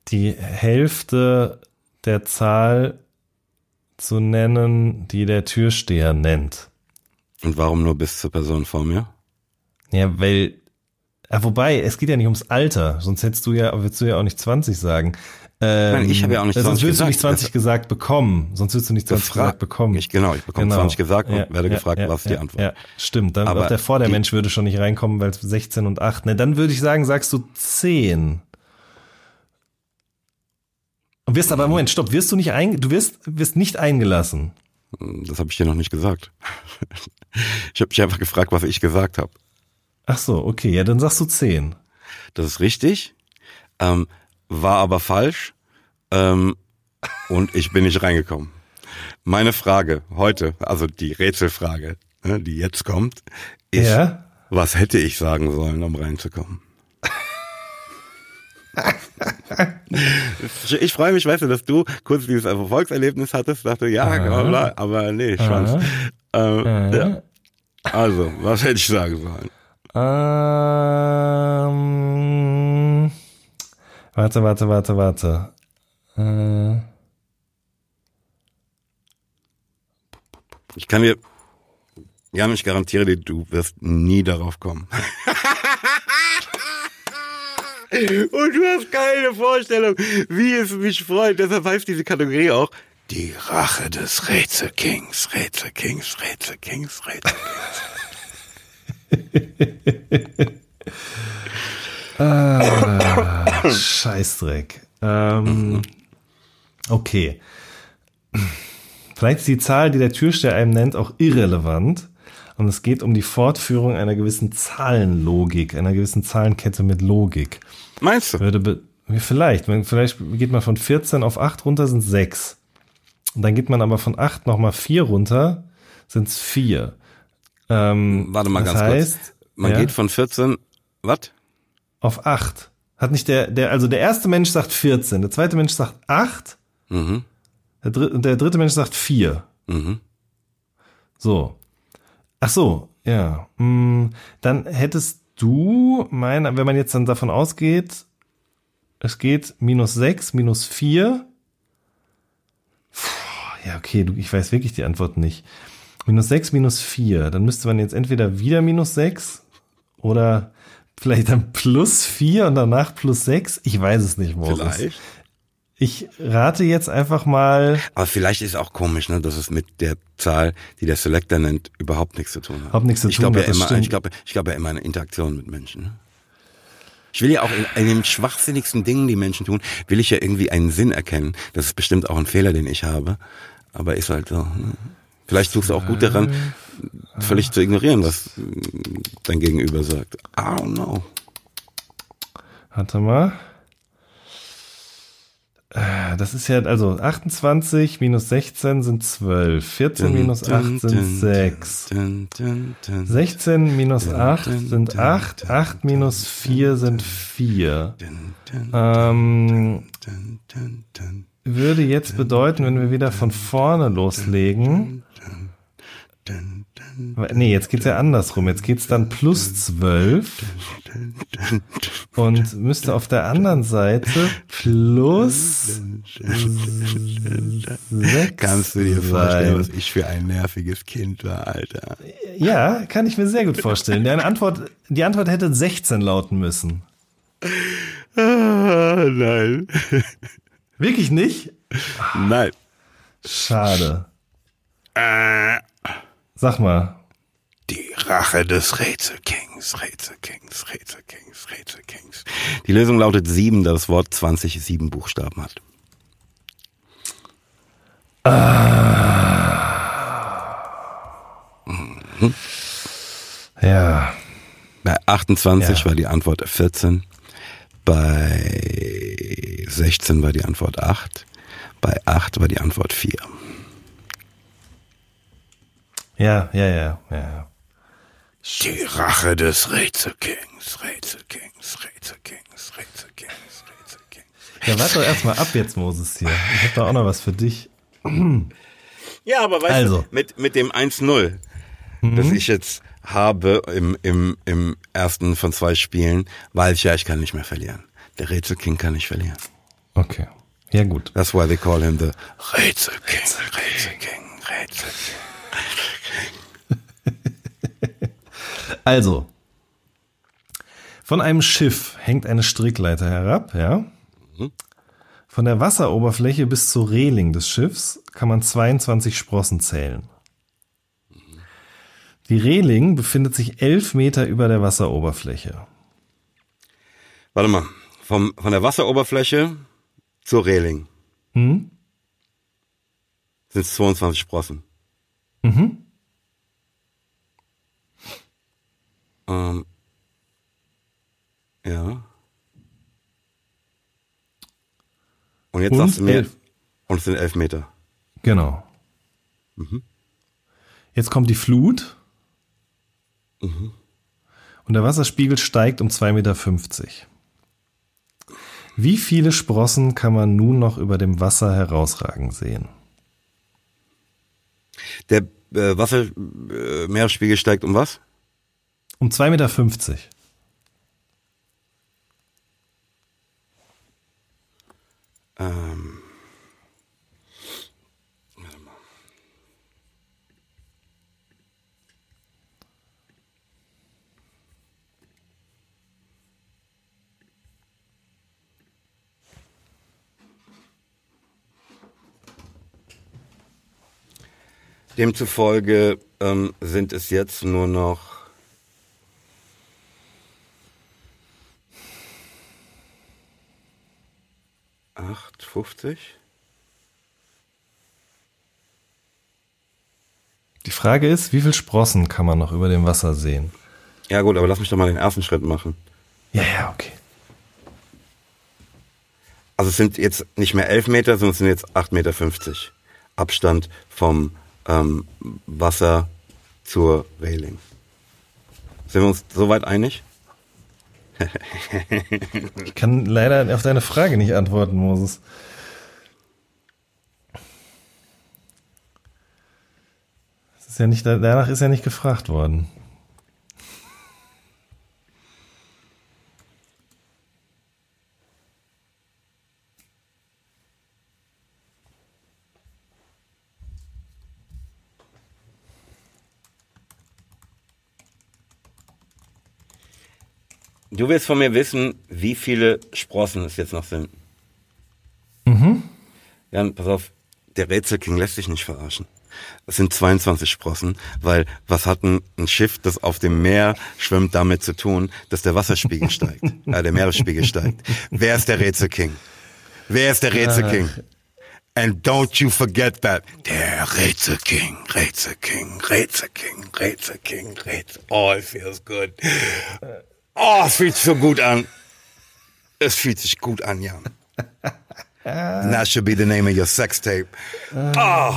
die Hälfte der Zahl zu nennen, die der Türsteher nennt. Und warum nur bis zur Person vor mir? Ja, weil, ja, wobei, es geht ja nicht ums Alter, sonst hättest du ja, würdest du ja auch nicht 20 sagen. Ähm, Nein, ich habe ja auch nicht 20 Sonst würdest du nicht 20 das gesagt bekommen. Sonst würdest du nicht 20 gesagt bekommen. Ich, genau, ich bekomme genau. 20 gesagt und ja, werde ja, gefragt, ja, was ist die Antwort. Ja, stimmt. Dann Aber auch der vor der Mensch würde schon nicht reinkommen, weil es 16 und 8. Ne, dann würde ich sagen, sagst du 10. Und wirst aber, Moment, stopp, wirst du nicht ein, du wirst, wirst nicht eingelassen. Das habe ich dir noch nicht gesagt. [laughs] Ich habe dich einfach gefragt, was ich gesagt habe. Ach so, okay, ja, dann sagst du 10. Das ist richtig. Ähm, war aber falsch ähm, und ich bin nicht reingekommen. Meine Frage heute, also die Rätselfrage, ne, die jetzt kommt, ist, ja? was hätte ich sagen sollen, um reinzukommen? [laughs] ich freue mich, weißt du, dass du kurz dieses Erfolgserlebnis hattest, dachte, ja, bla, aber nee, Schwanz. Ähm, ja. Also, was hätte ich sagen sollen? Ähm, Warte, warte, warte, warte. Äh. Ich kann dir, ja, ich garantiere dir, du wirst nie darauf kommen. [laughs] Und du hast keine Vorstellung, wie es mich freut. Deshalb heißt diese Kategorie auch die Rache des Rätselkings, Rätselkings, Rätselkings, Rätselkings. [laughs] ah, Scheißdreck. Ähm, okay. Vielleicht ist die Zahl, die der Türsteher einem nennt, auch irrelevant. Und es geht um die Fortführung einer gewissen Zahlenlogik, einer gewissen Zahlenkette mit Logik. Meinst du? Würde vielleicht, vielleicht geht man von 14 auf 8 runter, sind 6. Und dann geht man aber von 8 nochmal 4 runter, sind es 4. Ähm, Warte mal ganz heißt, kurz. Man ja, geht von 14, was? Auf 8. Hat nicht der, der, also der erste Mensch sagt 14, der zweite Mensch sagt 8, mhm. der, dritte, der dritte Mensch sagt 4. Mhm. So. Ach so, ja. Hm, dann hättest du, mein, wenn man jetzt dann davon ausgeht, es geht minus 6, minus 4. Puh, ja, okay, du, ich weiß wirklich die Antwort nicht. Minus 6, minus 4. Dann müsste man jetzt entweder wieder minus 6 oder vielleicht dann plus 4 und danach plus 6. Ich weiß es nicht, Moses. Vielleicht. Ich rate jetzt einfach mal. Aber vielleicht ist auch komisch, ne, dass es mit der Zahl, die der Selector nennt, überhaupt nichts zu tun hat. Überhaupt nichts zu ich tun glaube hat. Ja immer, ich glaube, ich glaube ja immer eine Interaktion mit Menschen. Ne? Ich will ja auch in, in den schwachsinnigsten Dingen, die Menschen tun, will ich ja irgendwie einen Sinn erkennen. Das ist bestimmt auch ein Fehler, den ich habe. Aber ist halt so. Ne? Vielleicht tust du auch gut daran, völlig zu ignorieren, was dein Gegenüber sagt. I don't know. Warte mal. Äh, das ist ja, also 28 minus 16 sind 12. 14 dun, minus 8 dun, sind 6. Dun, 16 minus 8 sind 8. 8 minus 4 sind 4. Ähm, würde jetzt bedeuten, wenn wir wieder von vorne loslegen. Nee, jetzt geht's ja andersrum. Jetzt geht's dann plus 12 und müsste auf der anderen Seite plus 6 Kannst du dir vorstellen, was ich für ein nerviges Kind war, Alter? Ja, kann ich mir sehr gut vorstellen. Die Antwort, die Antwort hätte 16 lauten müssen. Ah, nein. Wirklich nicht? Nein. Schade. Äh. Sag mal. Die Rache des Rätselkings, Rätselkings, Rätselkings, Rätselkings. Die Lösung lautet sieben, da das Wort 20 sieben Buchstaben hat. Ah. Mhm. Ja. Bei 28 ja. war die Antwort 14. Bei 16 war die Antwort 8. Bei 8 war die Antwort 4. Ja, ja, ja, ja. Die Rache des Rätselkings, Rätselkings, Rätselkings, Rätselkings, Rätselkings. Ja, warte doch erstmal ab jetzt, Moses, hier. Ich hab da auch noch was für dich. [clears throat] Ja, aber weißt also. du, mit, mit dem 1-0, mhm. das ich jetzt habe im, im, im ersten von zwei Spielen, weiß ich ja, ich kann nicht mehr verlieren. Der Rätselking kann nicht verlieren. Okay. Ja, gut. That's why they call him the Rätselking, Rätselking, Rätselking. Also, von einem Schiff hängt eine Strickleiter herab, ja. Von der Wasseroberfläche bis zur Reling des Schiffs kann man 22 Sprossen zählen. Die Reling befindet sich elf Meter über der Wasseroberfläche. Warte mal, vom, von der Wasseroberfläche zur Reling hm? sind es 22 Sprossen. Mhm. Ähm, ja. Und jetzt und sagst du mir, elf. und es sind elf Meter. Genau. Mhm. Jetzt kommt die Flut. Mhm. Und der Wasserspiegel steigt um 2,50 Meter. Wie viele Sprossen kann man nun noch über dem Wasser herausragen sehen? Der äh, Wassermeeresspiegel äh, steigt um was? Um 2,50 Meter. Ähm. Warte mal. Demzufolge ähm, sind es jetzt nur noch acht fünfzig. Die Frage ist, wie viel Sprossen kann man noch über dem Wasser sehen? Ja gut, aber lass mich doch mal den ersten Schritt machen. Ja, ja, okay. Also es sind jetzt nicht mehr 11 Meter, sondern es sind jetzt 8,50 Meter Abstand vom ähm, Wasser zur Reling. Sind wir uns soweit einig? [laughs] Ich kann leider auf deine Frage nicht antworten, Moses. Das ist ja nicht, danach ist ja nicht gefragt worden. Du willst von mir wissen, wie viele Sprossen es jetzt noch sind. Mhm. Ja, pass auf, der Rätselking lässt sich nicht verarschen. Es sind 22 Sprossen, weil was hat ein, ein, Schiff, das auf dem Meer schwimmt, damit zu tun, dass der Wasserspiegel [laughs] steigt, äh, der Meeresspiegel steigt? Wer ist der Rätselking? Wer ist der Rätselking? And don't you forget that. Der Rätselking, Rätselking, Rätselking, Rätselking, Rätsel. Oh, it feels good. Oh, es fühlt sich so gut an. Es fühlt sich gut an, Jan. And [laughs] that should be the name of your sex tape. Oh.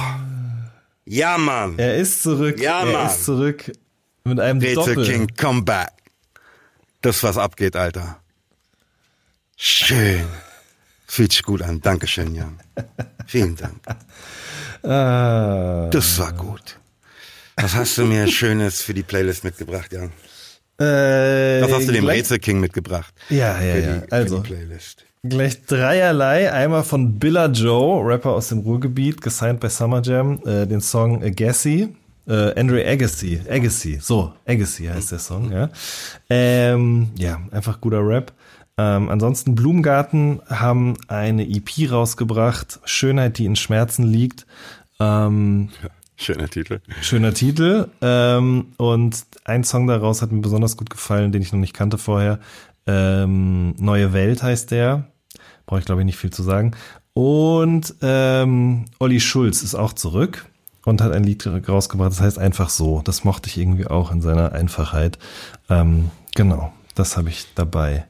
Ja, Mann. Er ist zurück. Ja, er Mann. ist zurück mit einem Rätsel Doppel. King, come back. Das, was abgeht, Alter. Schön. Fühlt sich gut an. Dankeschön, Jan. Vielen Dank. [laughs] Ah. Das war gut. Was hast du mir Schönes für die Playlist mitgebracht, Jan? Äh, Was hast du dem gleich- Rätsel King mitgebracht? Ja, ja, Für ja. die, für Also, die Playlist. Gleich dreierlei. Einmal von Billa Joe, Rapper aus dem Ruhrgebiet, gesigned bei Summer Jam, äh, den Song Agassi. Äh, Andre Agassi, Agassi, so, Agassi heißt der Song, ja. Ähm, ja, einfach guter Rap. Ähm, ansonsten Blumengarten haben eine EP rausgebracht, Schönheit, die in Schmerzen liegt. Ähm, Schöner Titel. Schöner Titel. Ähm, und ein Song daraus hat mir besonders gut gefallen, den ich noch nicht kannte vorher. Ähm, Neue Welt heißt der. Brauche ich, glaube ich, nicht viel zu sagen. Und ähm, Olli Schulz ist auch zurück und hat ein Lied rausgebracht, das heißt einfach so. Das mochte ich irgendwie auch in seiner Einfachheit. Ähm, genau, das habe ich dabei.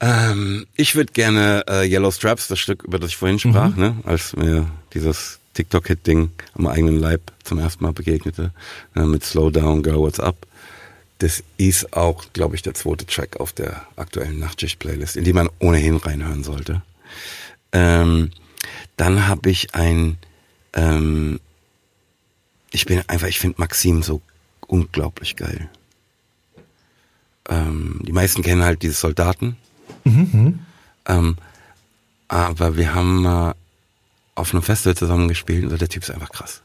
Ähm, ich würde gerne äh, Yellow Straps, das Stück, über das ich vorhin sprach, ne, als mir dieses TikTok-Hit-Ding am eigenen Leib zum ersten Mal begegnete, äh, mit Slow Down, Girl, What's Up. Das ist auch, glaube ich, der zweite Track auf der aktuellen Nachtschicht-Playlist, in die man ohnehin reinhören sollte. Ähm, dann habe ich ein, ähm, ich bin einfach, ich finde Maxim so unglaublich geil. Ähm, die meisten kennen halt diese Soldaten. Ähm, aber wir haben mal auf einem Festival zusammen gespielt und der Typ ist einfach krass.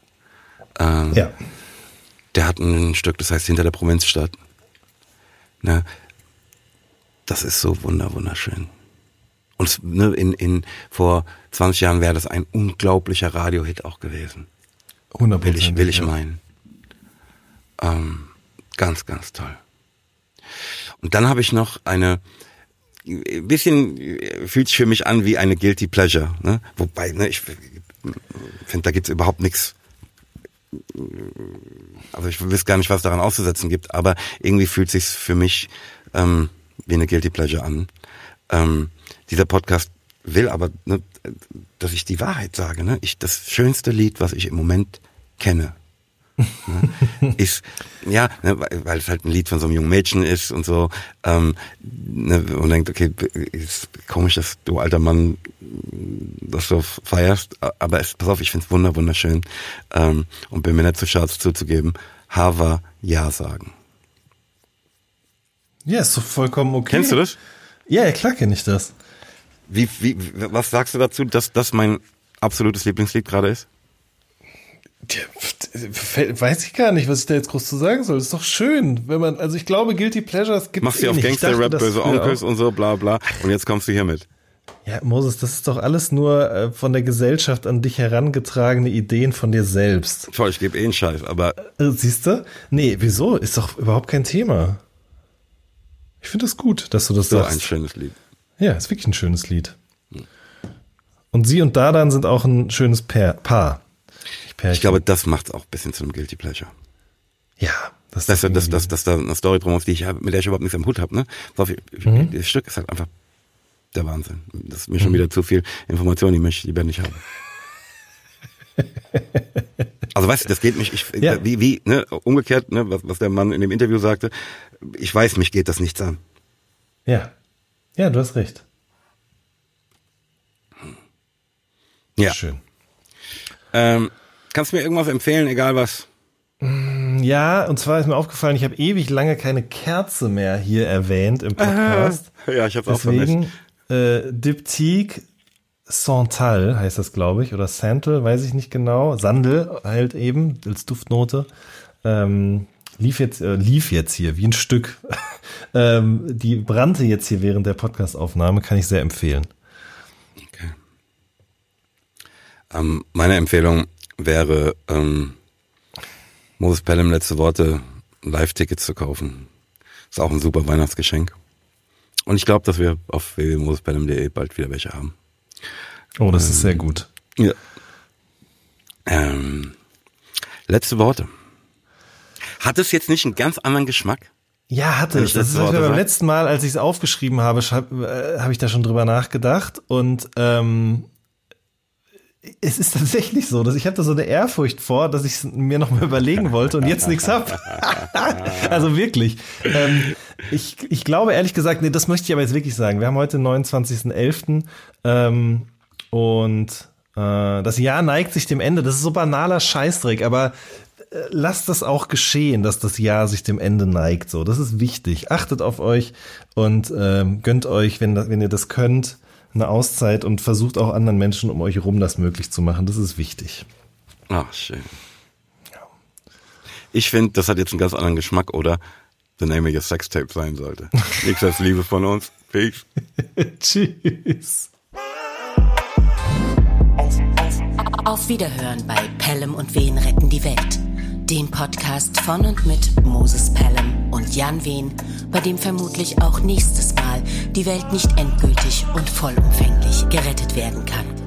Ähm, Ja. Der hat ein Stück, das heißt Hinter der Provinzstadt. Ne? Das ist so wunder, wunderschön. Und ne, in, in, vor 20 Jahren wäre das ein unglaublicher Radiohit auch gewesen. 100 Will ich, will ich meinen. Ähm, ganz, ganz toll. Und dann habe ich noch eine, ein bisschen äh, fühlt sich für mich an wie eine Guilty Pleasure. Ne? Wobei, ne, ich finde, da gibt's überhaupt nichts. Also ich weiß gar nicht, was daran auszusetzen gibt, aber irgendwie fühlt sich's für mich ähm, wie eine Guilty Pleasure an. Ähm, dieser Podcast will aber, ne, dass ich die Wahrheit sage. Ne? Ich, das schönste Lied, was ich im Moment kenne, ne, ist, ja, ne, weil, es halt ein Lied von so einem jungen Mädchen ist und so, ähm, ne, und denkt, okay, ist komisch, dass du alter Mann das so feierst, aber es, pass auf, ich find's wunder, wunderschön ähm, und bin mir nicht zu schade es zuzugeben, Hava Ja sagen. Ja, ist doch vollkommen okay. Kennst du das? Ja, ja klar kenne ich das. Wie, wie, was sagst du dazu, dass das mein absolutes Lieblingslied gerade ist? Weiß ich gar nicht, was ich da jetzt groß zu sagen soll. ist doch schön, wenn man, also ich glaube, Guilty Pleasures gibt Machst du auf eh dachte, Gangster-Rap, das böse Onkels und so, bla bla. Und jetzt kommst du hier mit. Ja, Moses, das ist doch alles nur äh, von der Gesellschaft an dich herangetragene Ideen von dir selbst. Voll, ich gebe eh einen Scheiß, aber. Äh, siehst du? Nee, wieso? Ist doch überhaupt kein Thema. Ich finde es das gut, dass du das so sagst. ein schönes Lied. Ja, ist wirklich ein schönes Lied. Und sie und Dadan sind auch ein schönes Paar. Paar. Ich glaube, das macht auch ein bisschen zu einem Guilty Pleasure. Ja, das dass, dass, dass, dass da eine Story drum auf die ich hab, mit der ich überhaupt nichts am Hut habe. Ne? Mhm. Das Stück ist halt einfach der Wahnsinn. Das ist mir schon mhm. wieder zu viel Information, die möchte ich lieber nicht haben. [laughs] Also weißt du, das geht mich, ich, ja. wie, wie, ne, umgekehrt, ne, was, was der Mann in dem Interview sagte, ich weiß, mich geht das nichts an. Ja. Ja, du hast recht. Ja. Schön. Ähm, kannst du mir irgendwas empfehlen, egal was? Ja, und zwar ist mir aufgefallen, ich habe ewig lange keine Kerze mehr hier erwähnt im Podcast. [laughs] ja, ich habe auch vermisst. Äh, Diptyque Santal heißt das, glaube ich, oder Santal, weiß ich nicht genau. Sandel halt eben als Duftnote. Ähm, lief jetzt äh, lief jetzt hier wie ein Stück. [laughs] ähm, die brannte jetzt hier während der Podcastaufnahme, kann ich sehr empfehlen. Okay. Ähm, meine Empfehlung wäre ähm, Moses Pelham letzte Worte Live-Tickets zu kaufen. Ist auch ein super Weihnachtsgeschenk. Und ich glaube, dass wir auf www.mosespelham.de bald wieder welche haben. Oh, das ähm, ist sehr gut. Ja. Ähm, letzte Worte. Hat es jetzt nicht einen ganz anderen Geschmack? Ja, hatte es. Das ist beim sagt? letzten Mal, als ich es aufgeschrieben habe, habe äh, hab ich da schon drüber nachgedacht. Und ähm, es ist tatsächlich so, dass ich hatte so eine Ehrfurcht vor, dass ich es mir noch mal überlegen wollte und jetzt nichts hab. [laughs] also wirklich. Ähm, ich, ich glaube ehrlich gesagt, nee, das möchte ich aber jetzt wirklich sagen. Wir haben heute den 29.11. Ähm, und äh, das Jahr neigt sich dem Ende. Das ist so banaler Scheißdreck, aber äh, lasst das auch geschehen, dass das Jahr sich dem Ende neigt. So, das ist wichtig. Achtet auf euch und ähm, gönnt euch, wenn, wenn ihr das könnt, eine Auszeit und versucht auch anderen Menschen um euch herum das möglich zu machen. Das ist wichtig. Ach, schön. Ich finde, das hat jetzt einen ganz anderen Geschmack, oder? The Name of Your Sextape sein sollte. [laughs] Nichts als Liebe von uns. Peace. [laughs] Tschüss. Auf Wiederhören bei Pelham und Wen retten die Welt. Dem Podcast von und mit Moses Pelham und Jan Wehn, bei dem vermutlich auch nächstes Mal die Welt nicht endgültig und vollumfänglich gerettet werden kann.